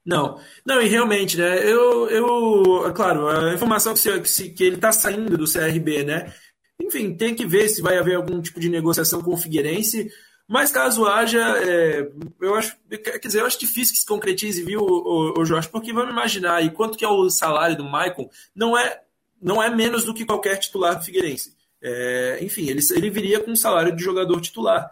B: Não, não, e realmente, né? Eu, eu claro, a informação que, se, que ele está saindo do CRB, né? Enfim, tem que ver se vai haver algum tipo de negociação com o Figueirense. Mas caso haja, é, eu acho, quer dizer, eu acho difícil que se concretize, viu, o, o, Jorge? Porque vamos imaginar aí quanto que é o salário do Maicon, não é, não é menos do que qualquer titular do Figueirense. É, enfim, ele, ele viria com um salário de jogador titular.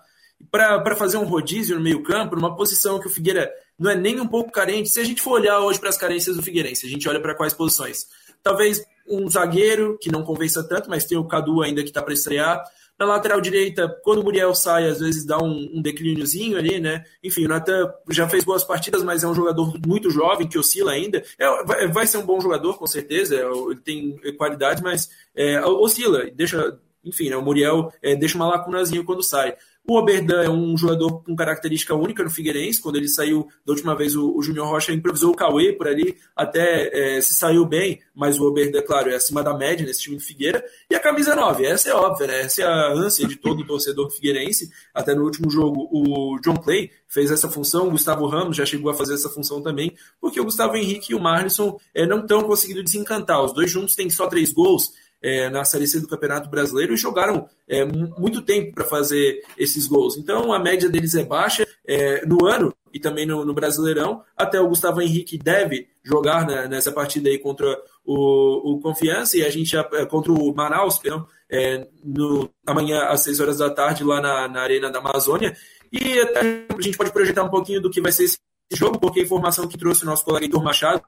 B: Para fazer um rodízio no meio-campo, numa posição que o Figueira não é nem um pouco carente. Se a gente for olhar hoje para as carências do Figueirense, a gente olha para quais posições? Talvez um zagueiro que não convença tanto, mas tem o Cadu ainda que está para estrear. Na lateral direita, quando o Muriel sai, às vezes dá um, um declíniozinho ali, né? Enfim, o Natan já fez boas partidas, mas é um jogador muito jovem, que oscila ainda. É, vai, vai, ser um bom jogador, com certeza. É, ele tem qualidade, mas é, oscila. Deixa, enfim, né, o Muriel é, deixa uma lacunazinha quando sai. O Oberdan é um jogador com característica única no Figueirense. Quando ele saiu da última vez, o, o Júnior Rocha improvisou o Cauê por ali, até é, se saiu bem, mas o Oberdan, claro, é acima da média nesse time do Figueira. E a camisa 9, essa é óbvia, né? Essa é a ânsia de todo torcedor figueirense. Até no último jogo, o John Clay fez essa função, o Gustavo Ramos já chegou a fazer essa função também, porque o Gustavo Henrique e o Marlisson é, não estão conseguindo desencantar. Os dois juntos têm só três gols é, na Série C do Campeonato Brasileiro e jogaram é, muito tempo para fazer esses gols. Então a média deles é baixa é, no ano e também no, no, Brasileirão. Até o Gustavo Henrique deve jogar né, nessa partida aí contra o, o Confiança e a gente é, contra o Manaus, perdão, é, no, amanhã às 6 horas da tarde lá na, na Arena da Amazônia. E até a gente pode projetar um pouquinho do que vai ser esse jogo, porque a informação que trouxe o nosso colega Heitor Machado,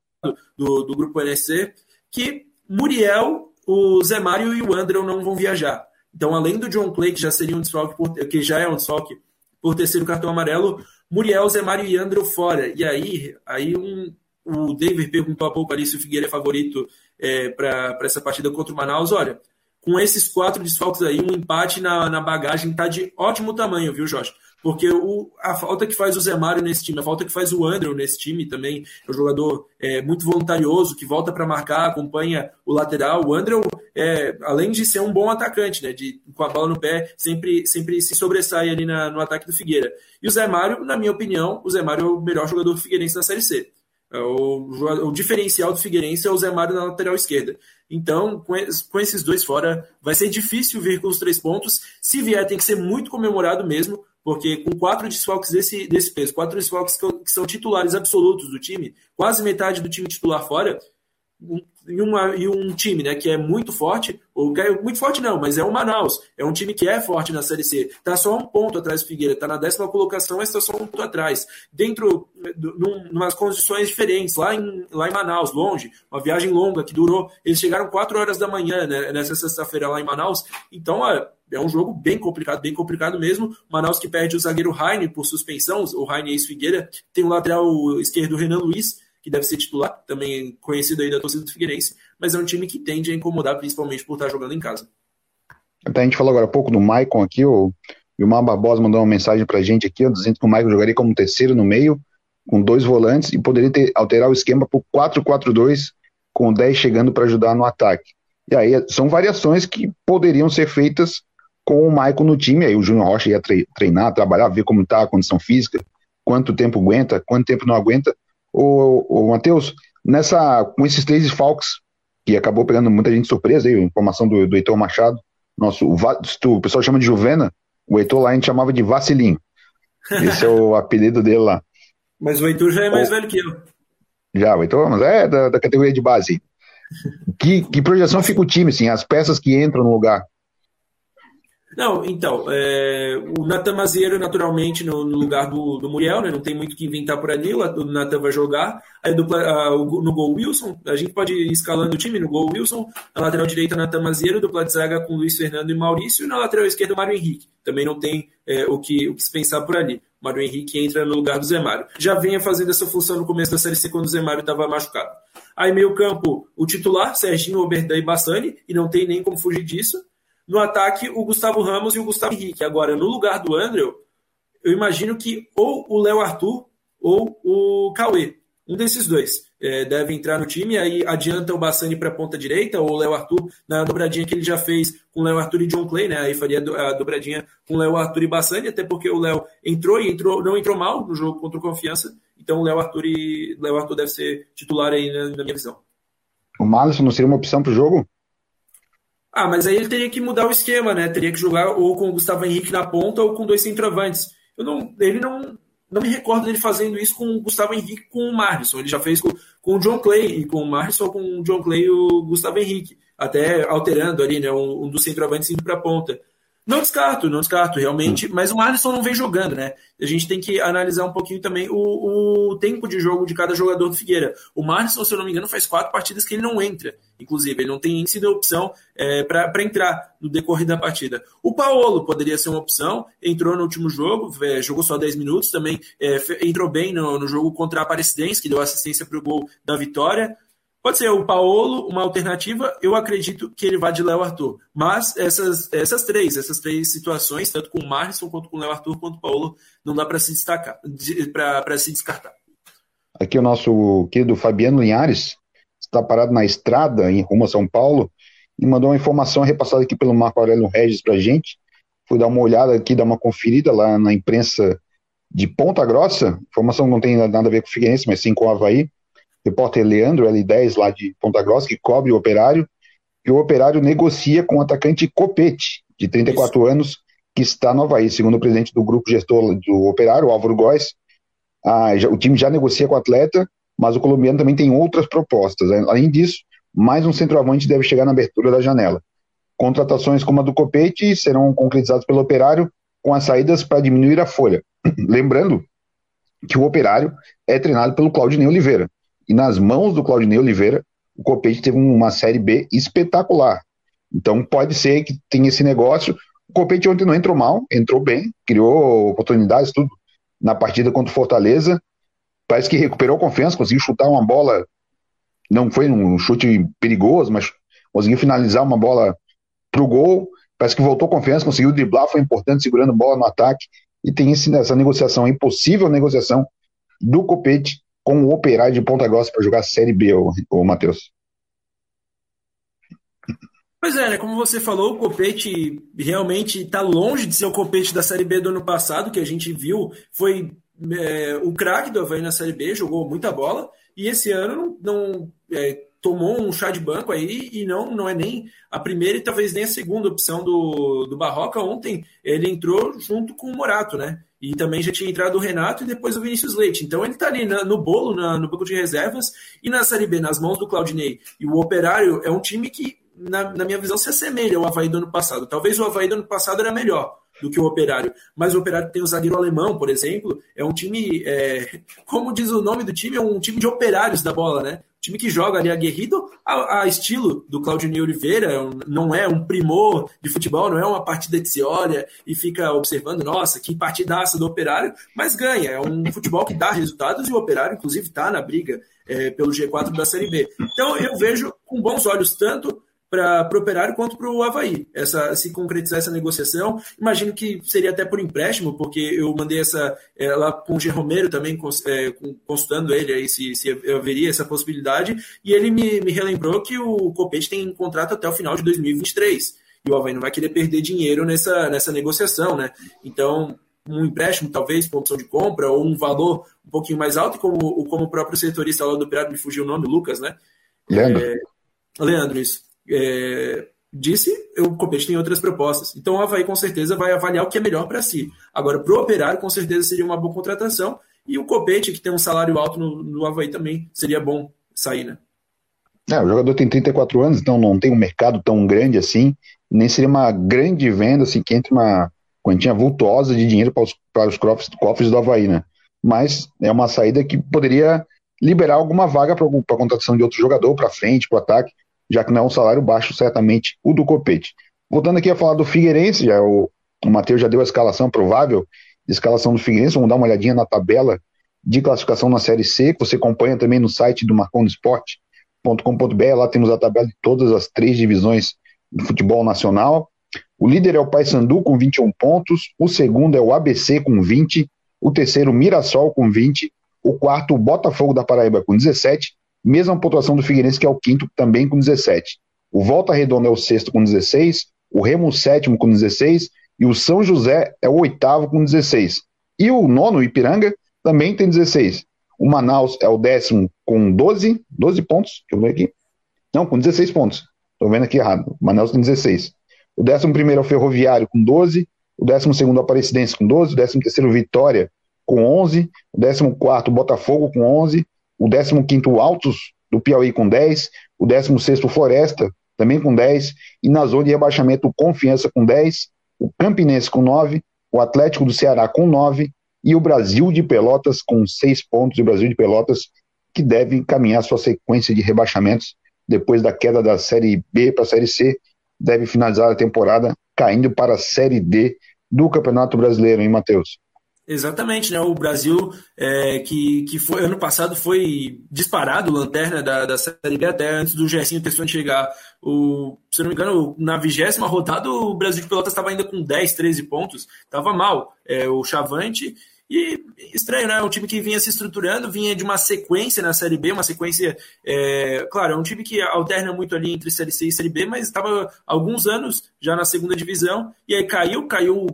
B: do, do grupo NSC, que Muriel o Zé Mário e o André não vão viajar. Então, além do John Clay, que já seria um desfalque, por, que já é um desfalque por terceiro cartão amarelo, Muriel, Zé Mário e André fora. E aí, aí um, o David perguntou há pouco ali se o Figueira é favorito é, para essa partida contra o Manaus. Olha, com esses quatro desfalques aí, um empate na, na bagagem está de ótimo tamanho, viu, Jorge? Porque o, a falta que faz o Zé Mário nesse time, a falta que faz o Andrew nesse time também, é um jogador é, muito voluntarioso, que volta para marcar, acompanha o lateral. O Andrew, é, além de ser um bom atacante, né, de, com a bola no pé, sempre, sempre se sobressai ali na, no ataque do Figueira. E o Zé Mário, na minha opinião, o Zé Mário é o melhor jogador do Figueirense na Série C. É o, o, diferencial do Figueirense é o Zé Mário na lateral esquerda. Então, com, com, esses dois fora, vai ser difícil vir com os três pontos. Se vier, tem que ser muito comemorado mesmo, porque com quatro desfalques desse, desse peso, quatro desfalques que, que são titulares absolutos do time, quase metade do time titular fora, e, uma, e um time né, que é muito forte, ou é muito forte não, mas é o Manaus, é um time que é forte na Série C, está só um ponto atrás do Figueira, está na décima colocação, mas está só um ponto atrás, dentro, num, umas condições diferentes, lá em, lá em Manaus, longe, uma viagem longa que durou, eles chegaram 4 horas da manhã né, nessa sexta-feira lá em Manaus, então é um jogo bem complicado, bem complicado mesmo. Manaus que perde o zagueiro Heine por suspensão, o Heine ex-Figueira. Tem o lateral esquerdo Renan Luiz, que deve ser titular, também conhecido aí da torcida do Figueirense, mas é um time que tende a incomodar, principalmente por estar jogando em casa.
A: Até a gente falou agora há pouco do Maicon aqui, o Vilmar Barbosa mandou uma mensagem pra gente aqui, dizendo que o Maicon jogaria como terceiro no meio, com dois volantes, e poderia ter, alterar o esquema para o 4-4-2, com 10 chegando para ajudar no ataque. E aí são variações que poderiam ser feitas com o Maicon no time, aí o Júnior Rocha ia treinar, trabalhar, ver como está a condição física, quanto tempo aguenta, quanto tempo não aguenta, o, o Matheus, nessa, com esses três desfalques, que acabou pegando muita gente surpresa, aí, informação do, do Heitor Machado, nosso, o, o pessoal chama de Juvena, o Heitor lá a gente chamava de Vacilinho. Esse é o apelido dele lá.
B: Mas o Heitor já é mais o, velho que eu.
A: Já, o Heitor, mas é da, da categoria de base. Que, que projeção fica o time, assim, as peças que entram no lugar?
B: Não, então, é, o Natan Mazeiro, naturalmente, no, no, lugar do, do Muriel, né, não tem muito que inventar por ali, o Natan vai jogar. Aí dupla, a, no gol Wilson, a gente pode ir escalando o time no gol Wilson, na lateral direita Natan Mazeiro, dupla de zaga com Luiz Fernando e Maurício, e na lateral esquerda Mário Henrique. Também não tem é, o, que, o que se pensar por ali. Mário Henrique entra no lugar do Zé Mário. Já vinha fazendo essa função no começo da Série C quando o Zé Mário estava machucado. Aí meio campo, o titular, Serginho, Oberdan e Bassani, e não tem nem como fugir disso. No ataque, o Gustavo Ramos e o Gustavo Henrique. Agora, no lugar do Andrew, eu imagino que ou o Léo Arthur ou o Cauê. Um desses dois é, deve entrar no time, aí adianta o Bassani para a ponta direita, ou o Léo Arthur na dobradinha que ele já fez com o Léo Arthur e John Clay, né? Aí faria a dobradinha com o Léo Arthur e Bassani, até porque o Léo entrou e entrou, não entrou mal no jogo contra o Confiança, então o Léo Arthur e Léo Arthur deve ser titular aí na, na minha visão.
A: O Malisson não seria uma opção para o jogo?
B: Ah, mas aí ele teria que mudar o esquema, né? Teria que jogar ou com o Gustavo Henrique na ponta ou com dois centroavantes. Eu não, ele não, não me recordo dele fazendo isso com o Gustavo Henrique com o Marlisson. Ele já fez com, com o John Clay e com o Marlisson, com o John Clay e o Gustavo Henrique. Até alterando ali, né? Um, um dos centroavantes indo para a ponta. Não descarto, não descarto, realmente. Mas o Alisson não vem jogando, né? A gente tem que analisar um pouquinho também o, o tempo de jogo de cada jogador do Figueira. O Márcio, se eu não me engano, faz quatro partidas que ele não entra. Inclusive, ele não tem sido opção é, para entrar no decorrer da partida. O Paulo poderia ser uma opção, entrou no último jogo, é, jogou só 10 minutos, também é, entrou bem no, no jogo contra a Aparecidense, que deu assistência para o gol da vitória. Pode ser o Paulo, uma alternativa. Eu acredito que ele vá de Léo Arthur. Mas essas, essas três, essas três situações, tanto com o Marson quanto com o Léo Arthur, quanto o Paulo, não dá para se destacar, para se descartar.
A: Aqui o nosso querido Fabiano Linhares está parado na estrada em rumo a São Paulo e mandou uma informação repassada aqui pelo Marco Aurélio Regis para a gente. Fui dar uma olhada aqui, dar uma conferida lá na imprensa de Ponta Grossa. Informação não tem nada a ver com o Figueirense, mas sim com o Havaí repórter Leandro, L10, lá de Ponta Grossa, que cobre o operário, e o operário negocia com o atacante Copete, de 34 Isso. anos, que está no Havaí. Segundo o presidente do grupo gestor do operário, Álvaro Góes, já, o time já negocia com o atleta, mas o colombiano também tem outras propostas. Além disso, mais um centroavante deve chegar na abertura da janela. Contratações como a do Copete serão concretizadas pelo operário com as saídas para diminuir a folha. Lembrando que o operário é treinado pelo Claudinei Oliveira, e nas mãos do Claudinei Oliveira, o Copete teve uma Série B espetacular. Então pode ser que tenha esse negócio. O Copete ontem não entrou mal, entrou bem, criou oportunidades, tudo na partida contra o Fortaleza. Parece que recuperou confiança, conseguiu chutar uma bola. Não foi um chute perigoso, mas conseguiu finalizar uma bola para o gol. Parece que voltou confiança, conseguiu driblar, foi importante, segurando bola no ataque. E tem esse, essa negociação, impossível negociação do Copete com o Operário de Ponta Grossa para jogar Série B, o, o Matheus.
B: Pois é, né? Como você falou, o Copete realmente está longe de ser o Copete da Série B do ano passado, que a gente viu. Foi é, o craque do Havaí na Série B, jogou muita bola, e esse ano não, é, tomou um chá de banco aí e não, não é nem a primeira e talvez nem a segunda opção do, do Barroca. Ontem ele entrou junto com o Morato, né? E também já tinha entrado o Renato e depois o Vinícius Leite. Então ele está ali na, no bolo, na, no banco de reservas, e na Série B, nas mãos do Claudinei. E o Operário é um time que, na, na minha visão, se assemelha ao Havaí do ano passado. Talvez o Havaí do ano passado era melhor do que o Operário. Mas o Operário tem o zagueiro alemão, por exemplo, é um time, é, como diz o nome do time, é um time de operários da bola, né? Time que joga ali aguerrido a, a estilo do Claudinei Oliveira, é não é um primor de futebol, não é uma partida que se olha e fica observando, nossa, que partidaça do Operário, mas ganha, é um futebol que dá resultados e o Operário, inclusive, está na briga é, pelo G4 da Série B. Então eu vejo com bons olhos tanto para o Operário quanto para o Havaí, essa, se concretizar essa negociação. Imagino que seria até por empréstimo, porque eu mandei essa é, lá com o G. Romero também, é, consultando ele aí se, se haveria essa possibilidade, e ele me, me relembrou que o Copete tem contrato até o final de 2023, e o Havaí não vai querer perder dinheiro nessa, nessa negociação, né? Então, um empréstimo, talvez, com opção de compra, ou um valor um pouquinho mais alto, como, como o próprio setorista lá do Operário me fugiu o nome, Lucas, né?
A: Leandro. É,
B: Leandro, isso é, disse, o Copete tem outras propostas. Então o Havaí com certeza vai avaliar o que é melhor para si. Agora, para o operário, com certeza seria uma boa contratação. E o Copete, que tem um salário alto no, no Havaí também, seria bom sair, né?
A: É, o jogador tem 34 anos, então não tem um mercado tão grande assim, nem seria uma grande venda assim, que entre uma quantia vultuosa de dinheiro para os, para os cofres, cofres do Havaí, né? Mas é uma saída que poderia liberar alguma vaga para a contratação de outro jogador para frente, para o ataque já que não é um salário baixo, certamente, o do Copete. Voltando aqui a falar do Figueirense, já o, o Matheus já deu a escalação provável de escalação do Figueirense, vamos dar uma olhadinha na tabela de classificação na Série C, que você acompanha também no site do marconosport.com.br, lá temos a tabela de todas as três divisões do futebol nacional. O líder é o Paysandu com 21 pontos, o segundo é o ABC com 20, o terceiro Mirassol com 20, o quarto o Botafogo da Paraíba com 17 Mesma pontuação do Figueirense, que é o quinto, também com 17. O Volta Redonda é o sexto com 16, o Remo o sétimo com 16 e o São José é o oitavo com 16. E o nono, o Ipiranga, também tem 16. O Manaus é o décimo com 12, 12 pontos, deixa eu ver aqui. Não, com 16 pontos. Estou vendo aqui errado. O Manaus tem 16. O décimo primeiro é o Ferroviário com 12, o décimo segundo é o Aparecidense com 12, o décimo terceiro Vitória com 11, o décimo quarto Botafogo com 11, o 15º Altos do Piauí com 10, o 16º Floresta também com 10, e na zona de rebaixamento Confiança com 10, o Campinense com 9, o Atlético do Ceará com 9 e o Brasil de Pelotas com 6 pontos. E o Brasil de Pelotas que deve caminhar sua sequência de rebaixamentos depois da queda da Série B para a Série C, deve finalizar a temporada caindo para a Série D do Campeonato Brasileiro, hein, Matheus?
B: Exatamente, né? O Brasil, é, que, que foi ano passado foi disparado lanterna da, da Série B até antes do Gersinho Testoni chegar. O, se não me engano, na vigésima rodada, o Brasil de Pelotas estava ainda com 10, 13 pontos, estava mal. É, o Chavante. E estranho, né? Um time que vinha se estruturando, vinha de uma sequência na Série B, uma sequência. É, claro, é um time que alterna muito ali entre Série C e Série B, mas estava alguns anos já na segunda divisão, e aí caiu, caiu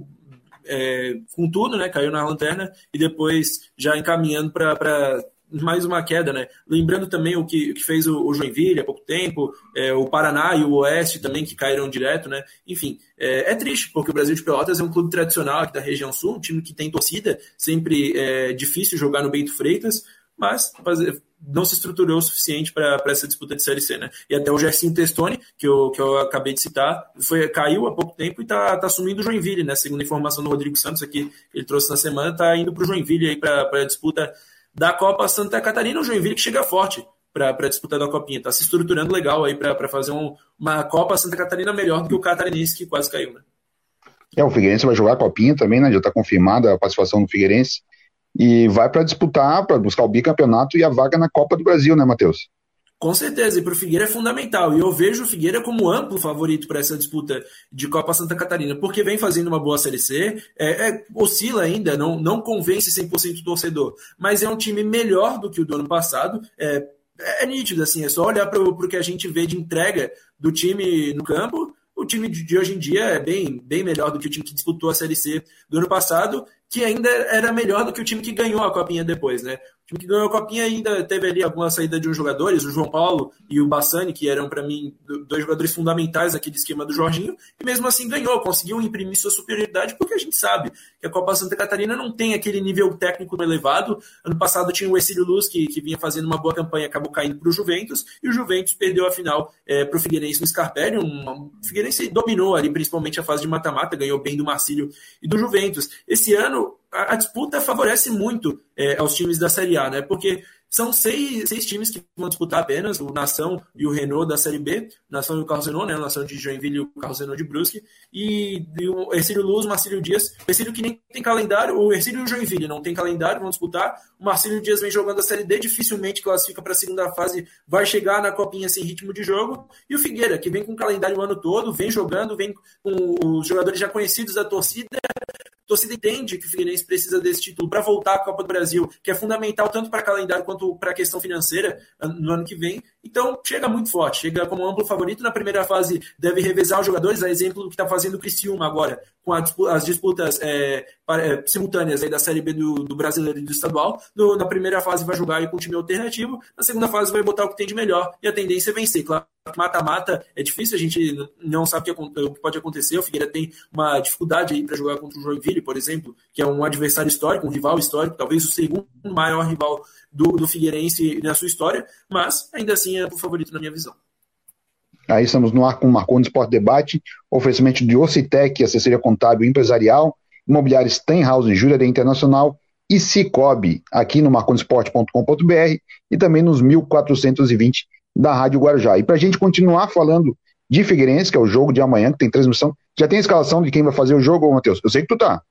B: é, com tudo, né? Caiu na lanterna e depois já encaminhando para mais uma queda, né? Lembrando também o que, o que fez o, o Joinville há pouco tempo, é, o Paraná e o Oeste também, que caíram direto, né? Enfim, é, é, triste, porque o Brasil de Pelotas é um clube tradicional aqui da região sul, um time que tem torcida, sempre é difícil jogar no Bento Freitas, mas não se estruturou o suficiente para essa disputa de Série C, né? E até o Gersinho Testoni, que eu, que eu acabei de citar, foi, caiu há pouco tempo e está tá assumindo o Joinville, né? Segundo a informação do Rodrigo Santos aqui, que ele trouxe na semana, está indo para o Joinville aí para a disputa da Copa Santa Catarina, o Joinville que chega forte para disputar da Copinha. Está se estruturando legal aí para fazer um, uma Copa Santa Catarina melhor do que o Catarinense, que quase caiu, né?
A: É, o Figueirense vai jogar a Copinha também, né? Já está confirmada a participação do Figueirense e vai para disputar, para buscar o bicampeonato e a vaga na Copa do Brasil, né, Matheus?
B: Com certeza, e para o Figueira é fundamental. E eu vejo o Figueira como amplo favorito para essa disputa de Copa Santa Catarina, porque vem fazendo uma boa Série C, é, é, oscila ainda, não, não convence 100% o torcedor, mas é um time melhor do que o do ano passado. É, é nítido, assim, é só olhar para o que a gente vê de entrega do time no campo. O time de hoje em dia é bem, bem melhor do que o time que disputou a Série C do ano passado que ainda era melhor do que o time que ganhou a copinha depois, né? Time que ganhou a copinha ainda teve ali alguma saída de uns jogadores, o João Paulo e o Bassani, que eram para mim dois jogadores fundamentais aqui do esquema do Jorginho, e mesmo assim ganhou, conseguiu imprimir sua superioridade, porque a gente sabe que a Copa Santa Catarina não tem aquele nível técnico elevado. Ano passado tinha o Exílio Luz, que, que vinha fazendo uma boa campanha, acabou caindo para o Juventus, e o Juventus perdeu a final é, para o Figueirense no Scarpelli. Um, o Figueirense dominou ali, principalmente a fase de mata-mata, ganhou bem do Marcílio e do Juventus. Esse ano a, disputa favorece muito é, aos times da Série A, né? Porque são seis, seis times que vão disputar apenas, o Nação e o Renault da Série B, Nação e o Carlos Renault, né? O Nação de Joinville e o Carlos Renault de Brusque, e, e o Ercílio Luz, Marcílio Dias, o Ercílio que nem tem calendário, o Ercílio e o Joinville não tem calendário, vão disputar, o Marcílio Dias vem jogando a Série D, dificilmente classifica para a segunda fase, vai chegar na copinha sem ritmo de jogo, e o Figueira, que vem com calendário o ano todo, vem jogando, vem com os jogadores já conhecidos da torcida, a torcida entende que o Figueirense precisa desse título para voltar à Copa do Brasil, que é fundamental tanto para calendário quanto para a questão financeira no ano que vem. Então, chega muito forte, chega como amplo favorito. Na primeira fase, deve revezar os jogadores, a exemplo do que está fazendo o Criciúma agora, com as disputas é, simultâneas aí da Série B do, do Brasileiro e do Estadual. No, na primeira fase, vai jogar com um time alternativo, na segunda fase, vai botar o que tem de melhor e a tendência é vencer. Claro mata-mata é difícil, a gente não sabe o que pode acontecer. O Figueira tem uma dificuldade aí para jogar contra o Joinville, por exemplo, que é um adversário histórico, um rival histórico, talvez o segundo maior rival do, do Figueirense na sua história, mas ainda assim é o favorito na minha visão.
A: Aí estamos no ar com o Marconi Esporte Debate, oferecimento de Ocitec, assessoria contábil empresarial, imobiliário Stenhouse, Júlia Internacional e Cicobi, aqui no marconesport.com.br e também nos 1420 da Rádio Guarujá. E para a gente continuar falando de Figueirense, que é o jogo de amanhã, que tem transmissão, já tem escalação de quem vai fazer o jogo, Matheus? Eu sei que tu tá.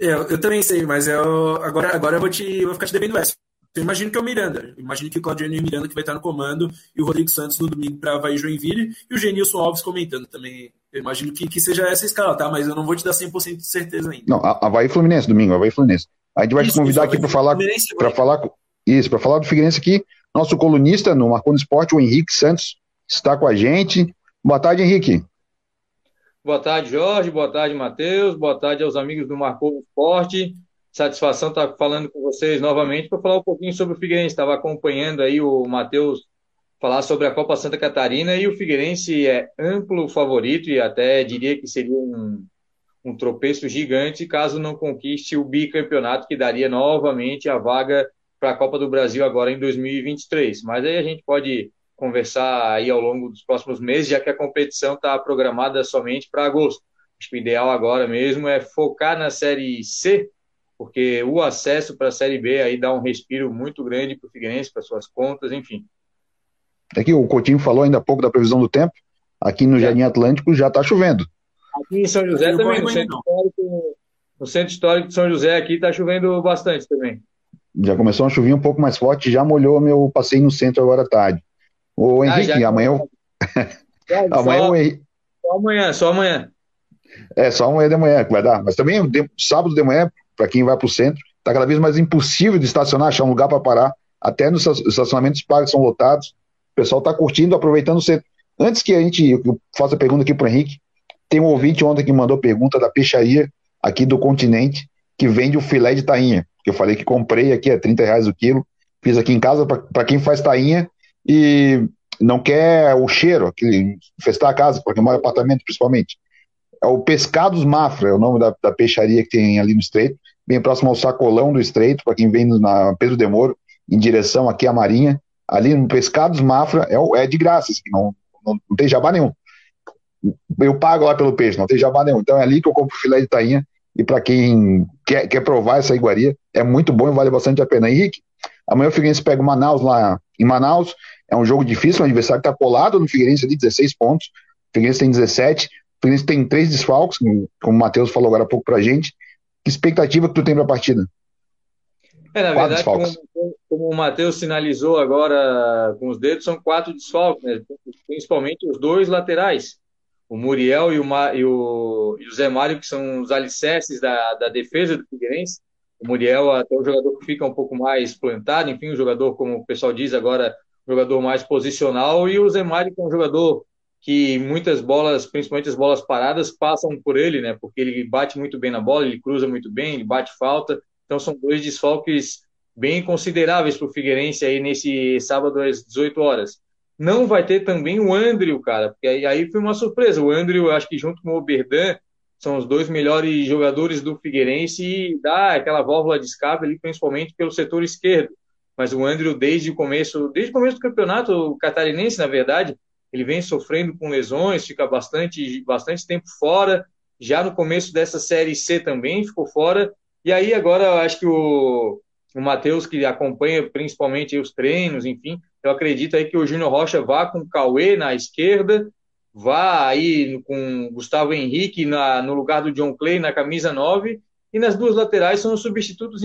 B: É, eu, eu também sei, mas eu, agora, agora eu vou, te, eu vou ficar te devendo essa. Eu imagino que é o Miranda. Eu imagino que o Claudiano Miranda que vai estar no comando e o Rodrigo Santos no domingo para Havaí Joinville e o Genilson Alves comentando também. Eu imagino que, que seja essa escala, tá? Mas eu não vou te dar 100% de certeza ainda.
A: Não, Havaí Fluminense, domingo, Havaí Fluminense. A gente vai isso, te convidar isso, aqui para falar, para falar, isso, para falar do Figueirense aqui. Nosso colunista no Marconi Esporte, o Henrique Santos, está com a gente. Boa tarde, Henrique.
E: Boa tarde, Jorge. Boa tarde, Matheus. Boa tarde aos amigos do Marconi Esporte. Satisfação estar falando com vocês novamente para falar um pouquinho sobre o Figueirense. Estava acompanhando aí o Matheus falar sobre a Copa Santa Catarina e o Figueirense é amplo favorito e até diria que seria um, um tropeço gigante caso não conquiste o bicampeonato que daria novamente a vaga para a Copa do Brasil agora em 2023. Mas aí a gente pode conversar aí ao longo dos próximos meses, já que a competição está programada somente para agosto. Acho que o ideal agora mesmo é focar na Série C, porque o acesso para a Série B aí dá um respiro muito grande para o Figueirense, para suas contas, enfim.
A: Aqui o Coutinho falou ainda há pouco da previsão do tempo. Aqui no é. Jardim Atlântico já está chovendo.
E: Aqui em São José também, no centro, histórico, no centro histórico de São José aqui está chovendo bastante também.
A: Já começou a chover um pouco mais forte, já molhou meu passeio no centro agora à tarde. Ô ah, Henrique, ah, amanhã eu...
E: amanhã só, Henrique... só amanhã, só amanhã.
A: É, só amanhã de manhã que vai dar. Mas também sábado de manhã, para quem vai para o centro, está cada vez mais impossível de estacionar, achar um lugar para parar. Até nos estacionamentos pagos são lotados. O pessoal está curtindo, aproveitando o centro. Antes que a gente eu faça a pergunta aqui para o Henrique, tem um ouvinte ontem que mandou pergunta da peixaria aqui do continente que vende o filé de tainha. Que eu falei que comprei aqui a 30 reais o quilo. Fiz aqui em casa para quem faz tainha e não quer o cheiro, aquele, festar a casa, para quem mora em apartamento principalmente. É o Pescados Mafra, é o nome da, da, peixaria que tem ali no Estreito, bem próximo ao Sacolão do Estreito, para quem vem na Pedro de Moro, em direção aqui à Marinha. Ali no Pescados Mafra é, é de graça, assim, não, não, não tem jabá nenhum. Eu pago lá pelo peixe, não tem jabá nenhum. Então é ali que eu compro filé de tainha. E para quem quer, quer provar essa iguaria, é muito bom e vale bastante a pena. Henrique, amanhã o Figueirense pega o Manaus lá em Manaus. É um jogo difícil, o adversário está colado no Figueirense ali, 16 pontos. O Figueirense tem 17. O Figueirense tem três desfalques, como o Matheus falou agora há pouco pra gente. Que expectativa que tu tem para a partida?
E: É, na verdade, como, como, o Matheus sinalizou agora com os dedos, são quatro desfalques, né? principalmente os dois laterais. O Muriel e o, e, o, e o Zé Mário, que são os alicerces da, da defesa do Figueirense. O Muriel até o jogador que fica um pouco mais plantado, enfim, o jogador, como o pessoal diz agora, jogador mais posicional, e o Zé Mário, que é um jogador que muitas bolas, principalmente as bolas paradas, passam por ele, né? Porque ele bate muito bem na bola, ele cruza muito bem, ele bate falta. Então são dois desfalques bem consideráveis para o Figueirense aí nesse sábado às 18 horas. Não vai ter também o Andrew, cara, porque aí, aí foi uma surpresa. O Andrew, acho que junto com o Oberdan, são os dois melhores jogadores do Figueirense e dá aquela válvula de escape ali, principalmente pelo setor esquerdo. Mas o Andrew, desde o começo, desde o começo do campeonato catarinense, na verdade, ele vem sofrendo com lesões, fica bastante, bastante tempo fora. Já no começo dessa série C também ficou fora. E aí agora acho que o, o Matheus, que acompanha principalmente os treinos, enfim, eu acredito aí que o Júnior Rocha vá com o Cauê na esquerda, vá aí com Gustavo Henrique na, no lugar do John Clay na camisa 9, e nas duas laterais são os substitutos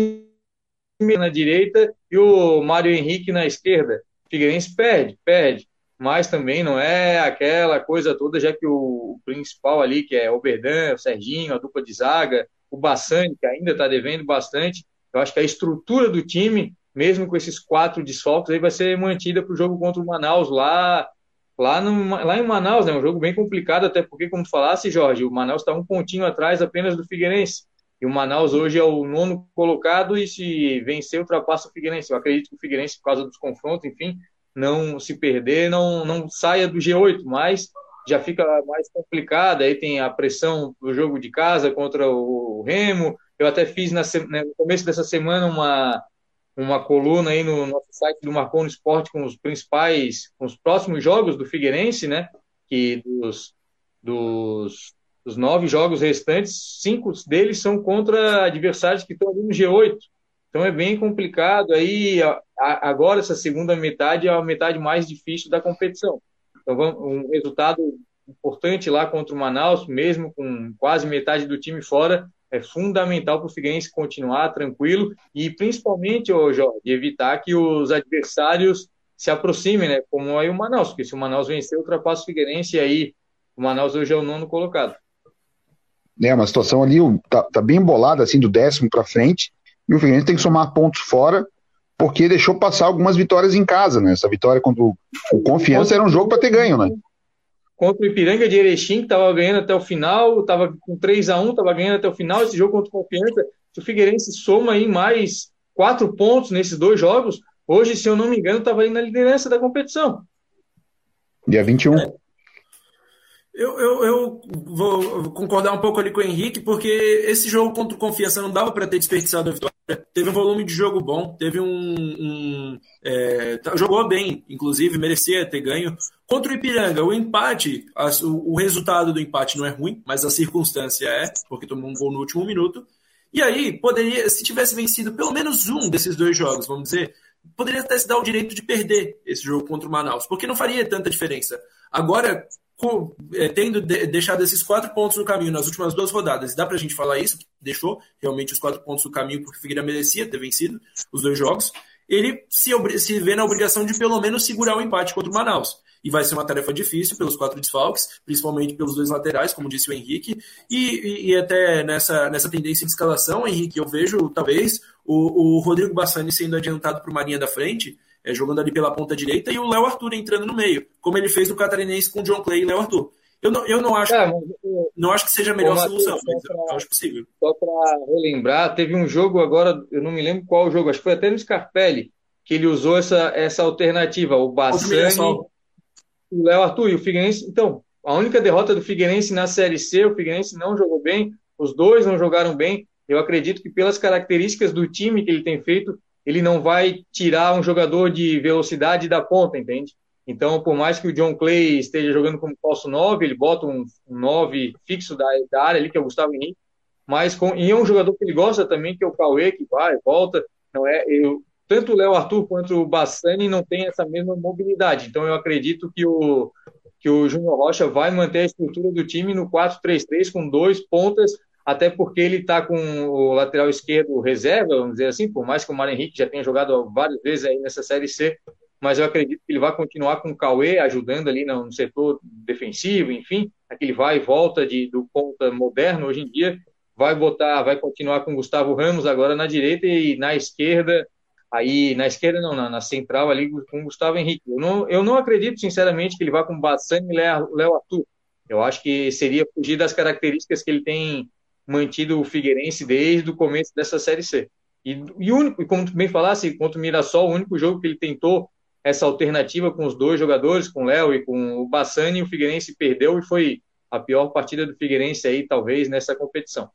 E: na direita e o Mário Henrique na esquerda. Figueirense perde, perde, mas também não é aquela coisa toda, já que o, principal ali, que é o Berdan, o Serginho, a dupla de zaga, o Bassani, que ainda está devendo bastante, eu acho que a estrutura do time, mesmo com esses quatro desfalques, aí vai ser mantida para o jogo contra o Manaus lá lá, no, lá em Manaus, né, um jogo bem complicado, até porque, como tu falasse, Jorge, o Manaus está um pontinho atrás apenas do Figueirense. E o Manaus hoje é o nono colocado e se vencer, ultrapassa o Figueirense. Eu acredito que o Figueirense, por causa dos confrontos, enfim, não se perder, não, não saia do G8, mas já fica mais complicado. Aí tem a pressão do jogo de casa contra o Remo. Eu até fiz na, né, no começo dessa semana uma, uma coluna aí no nosso site do Marcon Esporte com os principais, com os próximos jogos do Figueirense, né? Que dos, dos, dos nove jogos restantes, cinco deles são contra adversários que estão ali no G8. Então é bem complicado. Aí agora essa segunda metade é a metade mais difícil da competição. Então um resultado importante lá contra o Manaus, mesmo com quase metade do time fora, é fundamental para o Figueirense continuar tranquilo e principalmente, ô Jorge, evitar que os adversários se aproximem, né? Como aí o Manaus, porque se o Manaus vencer, ultrapassa o Figueirense e aí o Manaus hoje é o nono colocado.
A: É, uma situação ali tá, tá bem embolada, assim, do décimo para frente, e o Figueirense tem que somar pontos fora, porque deixou passar algumas vitórias em casa, né? Essa vitória contra o, o Confiança era um jogo para ter ganho, né?
E: Contra o Ipiranga de Erechim, que estava ganhando até o final, estava com 3 a 1 estava ganhando até o final. Esse jogo contra o Confiança, se o Figueirense soma aí mais quatro pontos nesses dois jogos, hoje, se eu não me engano, estava aí na liderança da competição.
A: Dia 21. É.
B: Eu, eu, eu, vou concordar um pouco ali com o Henrique, porque esse jogo contra o Confiança não dava para ter desperdiçado a vitória. teve um volume de jogo bom, teve um. um é, tá, jogou bem, inclusive, merecia ter ganho. Contra o Ipiranga, o empate, o, resultado do empate não é ruim, mas a circunstância é, porque tomou um gol no último minuto. E aí, poderia, se tivesse vencido pelo menos um desses dois jogos, vamos dizer, poderia até se dar o direito de perder esse jogo contra o Manaus, porque não faria tanta diferença. Agora, com, é, tendo de, deixado esses quatro pontos no caminho nas últimas duas rodadas, dá para a gente falar isso, deixou realmente os quatro pontos no caminho porque o Figueira merecia ter vencido os dois jogos, ele se, se vê na obrigação de pelo menos segurar o empate contra o Manaus. E vai ser uma tarefa difícil pelos quatro desfalques, principalmente pelos dois laterais, como disse o Henrique, e, e, e até nessa, nessa tendência de escalação, Henrique, eu vejo talvez o, o Rodrigo Bassani sendo adiantado para o Marinha da frente, é, jogando ali pela ponta direita, e o Léo Arthur entrando no meio, como ele fez no Catarinense com o John Clay e Léo Arthur. Eu não, eu não acho, é, mas, não acho que seja a melhor solução, mas pra, eu acho possível.
E: Só para relembrar, teve um jogo agora, eu não me lembro qual jogo, acho que foi até no Scarpelli, que ele usou essa, essa alternativa, o Bassani, o Léo Arthur e o Figueirense. Então, a única derrota do Figueirense na Série C, o Figueirense não jogou bem, os dois não jogaram bem. Eu acredito que pelas características do time que ele tem feito, ele não vai tirar um jogador de velocidade da ponta, entende? Então, por mais que o John Clay esteja jogando como falso 9, ele bota um, 9 fixo da, da, área ali, que é o Gustavo Henrique, mas com, e é um jogador que ele gosta também, que é o Cauê, que vai, volta, não é? Eu, tanto o Léo Arthur quanto o Bassani não têm essa mesma mobilidade, então eu acredito que o, que o Júnior Rocha vai manter a estrutura do time no 4-3-3 com dois pontas até porque ele está com o lateral esquerdo reserva, vamos dizer assim, por mais que o Mário Henrique já tenha jogado várias vezes aí nessa Série C, mas eu acredito que ele vai continuar com o Cauê ajudando ali no setor defensivo, enfim, aquele vai e volta de, do ponta moderno hoje em dia, vai botar, vai continuar com o Gustavo Ramos agora na direita e na esquerda, aí na esquerda não, na, na central ali com o Gustavo Henrique. Eu não, eu não acredito, sinceramente, que ele vá com Bassani e Léo Arthur. Eu acho que seria fugir das características que ele tem mantido o Figueirense desde o começo dessa Série C. E, e único, como tu bem falasse, contra o Mirassol, o único jogo que ele tentou essa alternativa com os dois jogadores, com o Léo e com o Bassani, o Figueirense perdeu e foi a pior partida do Figueirense aí, talvez, nessa competição.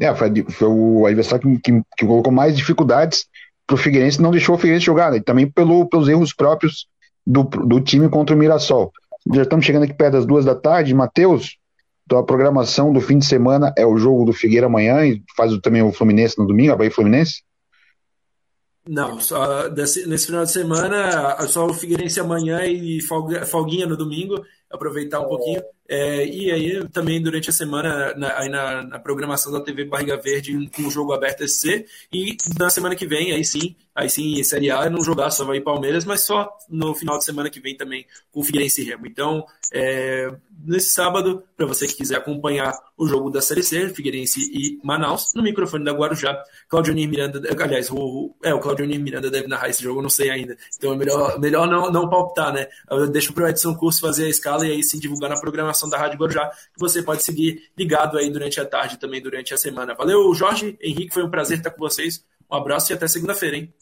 A: É, foi, foi o adversário que, que, que, colocou mais dificuldades para o Figueirense, não deixou o Figueirense jogar, né? e também pelo, pelos erros próprios do, do time contra o Mirassol. Já estamos chegando aqui perto das duas da tarde. Matheus, então a programação do fim de semana é o jogo do Figueira amanhã e faz também o Fluminense no domingo, a Bahia Fluminense?
B: Não, só desse, nesse final de semana, só o Figueirense amanhã e folguinha no domingo, aproveitar um pouquinho. É, e aí também durante a semana, na, aí na, na, programação da TV Barriga Verde, com o jogo aberto SC, e na semana que vem, aí sim, aí sim, Série A, não jogar só vai Palmeiras, mas só no final de semana que vem também com o Figueirense e Remo. Então, é, nesse sábado, para você que quiser acompanhar o jogo da Série C, Figueirense e Manaus, no microfone da Guarujá, Claudionir Miranda, aliás, o, é, o Claudionir Miranda deve narrar esse jogo, eu não sei ainda. Então é melhor, melhor não, não palpitar, né? Eu deixo pro Edson Curso fazer a escala e aí sim divulgar na programação da Rádio Guarujá, que você pode seguir ligado aí durante a tarde também durante a semana. Valeu, Jorge, Henrique, foi um prazer estar com vocês. Um abraço e até segunda-feira, hein?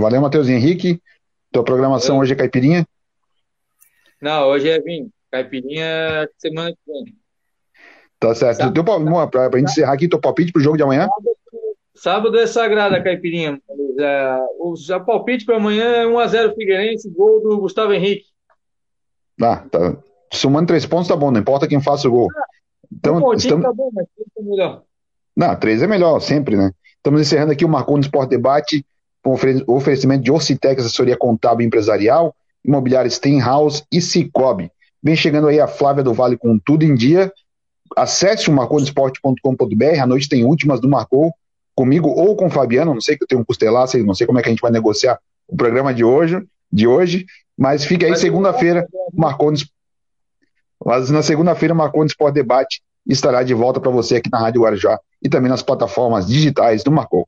A: Valeu, Matheus Henrique. Tua programação hoje é caipirinha?
E: Não, hoje é vinho. Caipirinha semana que vem.
A: Tá certo. Teu, pra, pra gente encerrar aqui, teu palpite pro jogo de amanhã?
E: Sábado é sagrada a caipirinha. É, o, palpite para amanhã é 1x0 Figueirense, gol do Gustavo Henrique.
A: Ah, tá. Somando três pontos tá bom, não importa quem faça o gol. Ah,
E: então, um estamos... tá bom, mas três é melhor.
A: Não, três é melhor, sempre, né? Estamos encerrando aqui o Marcou no Esporte Debate com oferecimento de Orcitec, assessoria contábil e empresarial, imobiliária Stenhouse e Cicobi. Vem chegando aí a Flávia do Vale com tudo em dia. Acesse o marconesporte.com.br. À noite tem últimas do Marcou comigo ou com o Fabiano. Não sei que eu tenho um costelar, não sei como é que a gente vai negociar o programa de hoje, de hoje. Mas fica aí segunda-feira, Marcou Mas na segunda-feira, Marcou Esporte Debate estará de volta para você aqui na Rádio Guarujá e também nas plataformas digitais do Marcou.